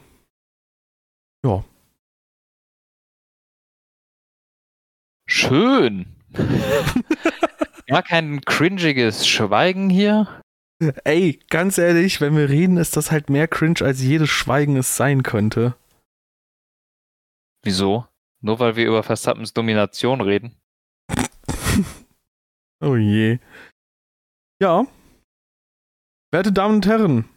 Ja. Schön. Gar kein cringiges Schweigen hier. Ey, ganz ehrlich, wenn wir reden, ist das halt mehr cringe, als jedes Schweigen es sein könnte. Wieso? Nur weil wir über Verstappens Domination reden? oh je. Ja. Werte Damen und Herren,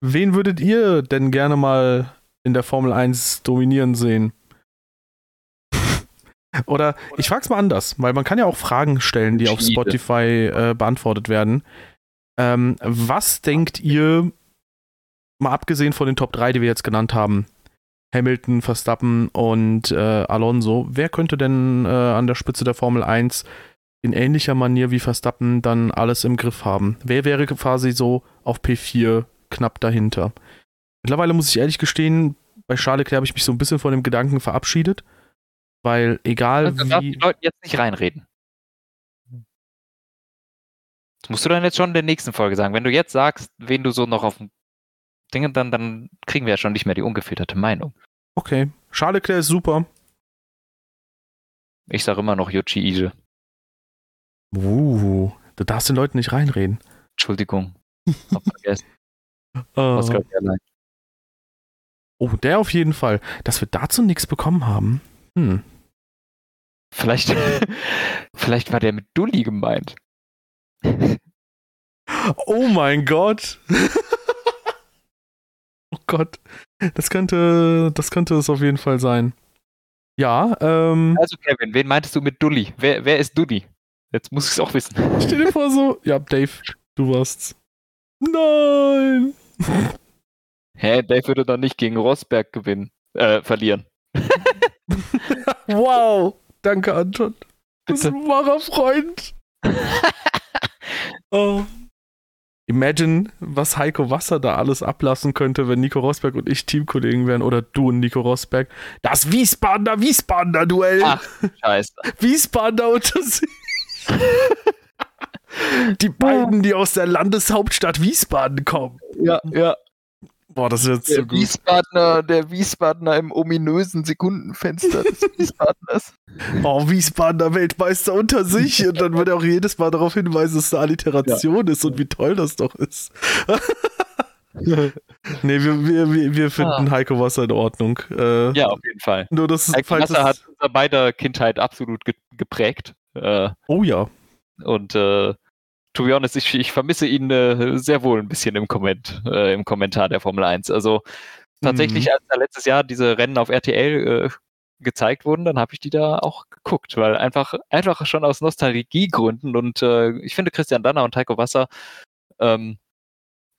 wen würdet ihr denn gerne mal in der Formel 1 dominieren sehen? Oder ich frag's mal anders, weil man kann ja auch Fragen stellen, die auf Spotify äh, beantwortet werden. Ähm, was denkt ihr, mal abgesehen von den Top 3, die wir jetzt genannt haben, Hamilton, Verstappen und äh, Alonso. Wer könnte denn äh, an der Spitze der Formel 1 in ähnlicher Manier wie Verstappen dann alles im Griff haben? Wer wäre quasi so auf P4 knapp dahinter? Mittlerweile muss ich ehrlich gestehen, bei Charles Leclerc habe ich mich so ein bisschen von dem Gedanken verabschiedet, weil egal also, wie... Die Leute jetzt nicht reinreden. Das musst du dann jetzt schon in der nächsten Folge sagen. Wenn du jetzt sagst, wen du so noch auf dem Dinge, dann, dann kriegen wir ja schon nicht mehr die ungefilterte Meinung. Okay. Charles Leclerc ist super. Ich sage immer noch Yuchi Ije. Uh, du darfst den Leuten nicht reinreden. Entschuldigung. Hab vergessen. uh. Oh, der auf jeden Fall. Dass wir dazu nichts bekommen haben. Hm. Vielleicht, vielleicht war der mit Dulli gemeint. oh mein Gott. Oh Gott. Das könnte, das könnte es auf jeden Fall sein. Ja, ähm. Also Kevin, wen meintest du mit Dulli? Wer, wer ist Dulli? Jetzt muss ich es auch wissen. Stell dir vor so, ja, Dave, du warst's. Nein! Hä, Dave würde doch nicht gegen Rosberg gewinnen, äh, verlieren. wow! Danke, Anton. Du bist ein wahrer Freund. oh. Imagine, was Heiko Wasser da alles ablassen könnte, wenn Nico Rosberg und ich Teamkollegen wären oder du und Nico Rosberg. Das Wiesbadener Wiesbadener Duell. Ach, scheiße. Wiesbadener unter sich. die beiden, die aus der Landeshauptstadt Wiesbaden kommen. Ja, ja. Boah, das ist jetzt der so gut. Wiesbadener, der Wiesbadener im ominösen Sekundenfenster des Wiesbadeners. Oh, Wiesbadener Weltmeister unter sich. Und dann wird er auch jedes Mal darauf hinweisen, dass es eine Alliteration ja. ist und wie toll das doch ist. nee, wir, wir, wir, wir finden ah. Heiko Wasser in Ordnung. Äh, ja, auf jeden Fall. Nur das Heiko Wasser hat unser beider Kindheit absolut ge geprägt. Äh, oh ja. Und äh, to be honest, ich, ich vermisse ihn äh, sehr wohl ein bisschen im, Comment, äh, im Kommentar der Formel 1. Also tatsächlich, mhm. als da letztes Jahr diese Rennen auf RTL äh, gezeigt wurden, dann habe ich die da auch geguckt, weil einfach, einfach schon aus Nostalgiegründen und äh, ich finde Christian Danner und Heiko Wasser, ähm,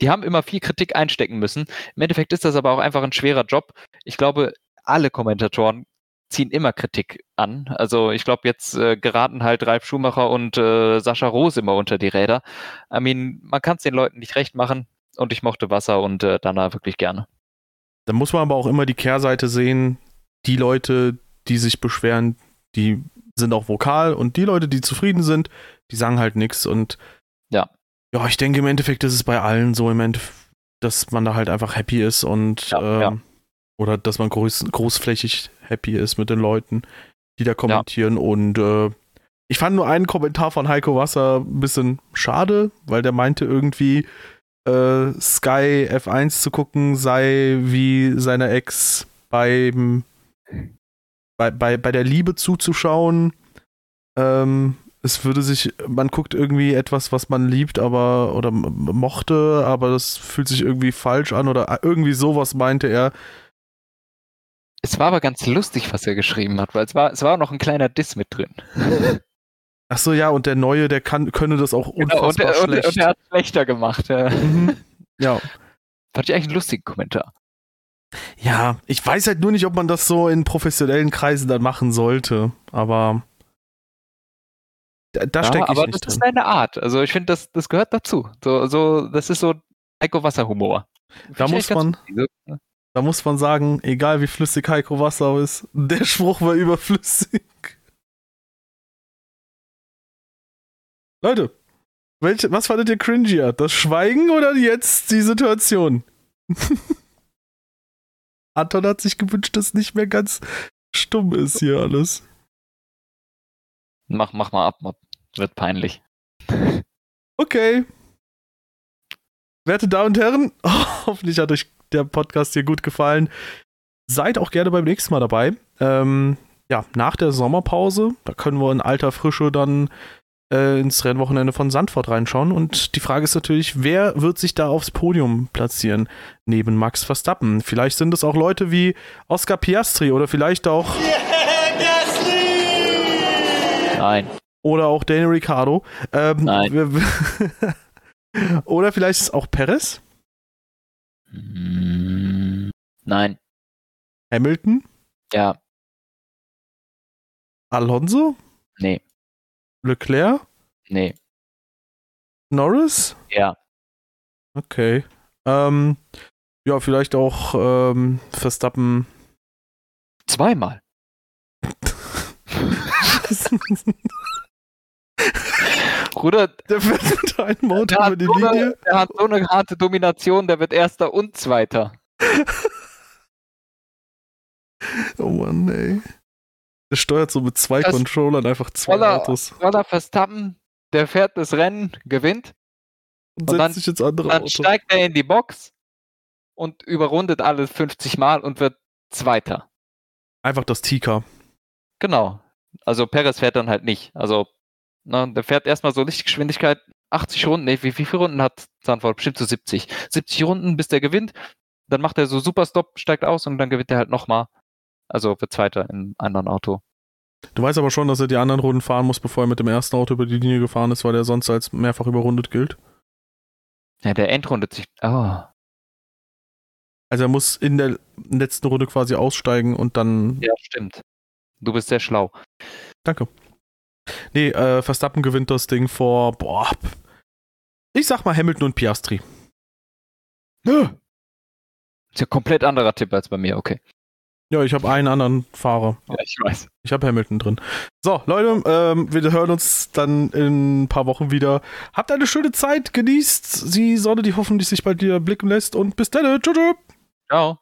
die haben immer viel Kritik einstecken müssen. Im Endeffekt ist das aber auch einfach ein schwerer Job. Ich glaube, alle Kommentatoren ziehen immer Kritik an. Also ich glaube, jetzt äh, geraten halt Ralf Schumacher und äh, Sascha Rose immer unter die Räder. I mean, man kann es den Leuten nicht recht machen und ich mochte Wasser und äh, Dana wirklich gerne. Da muss man aber auch immer die Kehrseite sehen. Die Leute, die sich beschweren, die sind auch vokal und die Leute, die zufrieden sind, die sagen halt nichts und ja. Ja, ich denke im Endeffekt ist es bei allen so im Endeffekt, dass man da halt einfach happy ist und ja, ähm, ja. Oder dass man groß, großflächig happy ist mit den Leuten, die da kommentieren. Ja. Und äh, ich fand nur einen Kommentar von Heiko Wasser ein bisschen schade, weil der meinte irgendwie, äh, Sky F1 zu gucken sei wie seine Ex beim bei, bei, bei der Liebe zuzuschauen. Ähm, es würde sich, man guckt irgendwie etwas, was man liebt, aber oder mochte, aber das fühlt sich irgendwie falsch an oder irgendwie sowas meinte er. Es war aber ganz lustig, was er geschrieben hat, weil es war, es war noch ein kleiner Diss mit drin. Ach so, ja, und der Neue, der kann, könne das auch unfassbar genau, und, schlecht. Und, und er hat es schlechter gemacht. Ja. Mhm. ja. Fand ich eigentlich einen lustigen Kommentar. Ja, ich weiß halt nur nicht, ob man das so in professionellen Kreisen dann machen sollte, aber da, da ja, stecke ich aber nicht das drin. ist seine Art. Also ich finde, das, das gehört dazu. So, so, das ist so Heiko Wasser-Humor. Da muss man, da muss man sagen, egal wie flüssig Heiko Wasser ist, der Spruch war überflüssig. Leute, welche, was fandet ihr cringier? Das Schweigen oder jetzt die Situation? Anton hat sich gewünscht, dass nicht mehr ganz stumm ist hier alles. Mach, mach mal ab, wird peinlich. Okay. Werte Damen und Herren, hoffentlich hat euch der Podcast hier gut gefallen. Seid auch gerne beim nächsten Mal dabei. Ähm, ja, nach der Sommerpause, da können wir in alter Frische dann äh, ins Rennwochenende von Sandford reinschauen. Und die Frage ist natürlich, wer wird sich da aufs Podium platzieren neben Max Verstappen? Vielleicht sind es auch Leute wie Oscar Piastri oder vielleicht auch. Nein. Oder auch Daniel Ricciardo. Ähm, Nein. oder vielleicht ist es auch Perez? Nein. Hamilton? Ja. Alonso? Nee. Leclerc? Nee. Norris? Ja. Okay. Ähm, ja, vielleicht auch ähm, Verstappen. Zweimal. Bruder, der mit einem Auto über die so Linie. Eine, der hat so eine harte Domination, der wird Erster und Zweiter. oh Mann, ey. Der steuert so mit zwei das Controllern einfach zwei voller, Autos. Voller Verstappen, der fährt das Rennen, gewinnt. Und, und dann, sich ins andere dann steigt er in die Box und überrundet alles 50 Mal und wird Zweiter. Einfach das Tika. Genau. Also Perez fährt dann halt nicht. Also na, der fährt erstmal so Lichtgeschwindigkeit, 80 Runden, nee, wie, wie viele Runden hat Zandvoort? Bestimmt so 70. 70 Runden, bis der gewinnt. Dann macht er so Superstop, steigt aus und dann gewinnt er halt nochmal. Also wird Zweiter im anderen Auto. Du weißt aber schon, dass er die anderen Runden fahren muss, bevor er mit dem ersten Auto über die Linie gefahren ist, weil er sonst als mehrfach überrundet gilt. Ja, der endrundet sich. Oh. Also er muss in der letzten Runde quasi aussteigen und dann. Ja, stimmt. Du bist sehr schlau. Danke. Nee, äh, Verstappen gewinnt das Ding vor, boah. Ich sag mal Hamilton und Piastri. Ist ja komplett anderer Tipp als bei mir, okay. Ja, ich habe einen anderen Fahrer. Ja, ich weiß. Ich habe Hamilton drin. So, Leute, ähm, wir hören uns dann in ein paar Wochen wieder. Habt eine schöne Zeit, genießt die Sonne, die hoffentlich sich bei dir blicken lässt und bis dann. Tschüss. Ciao.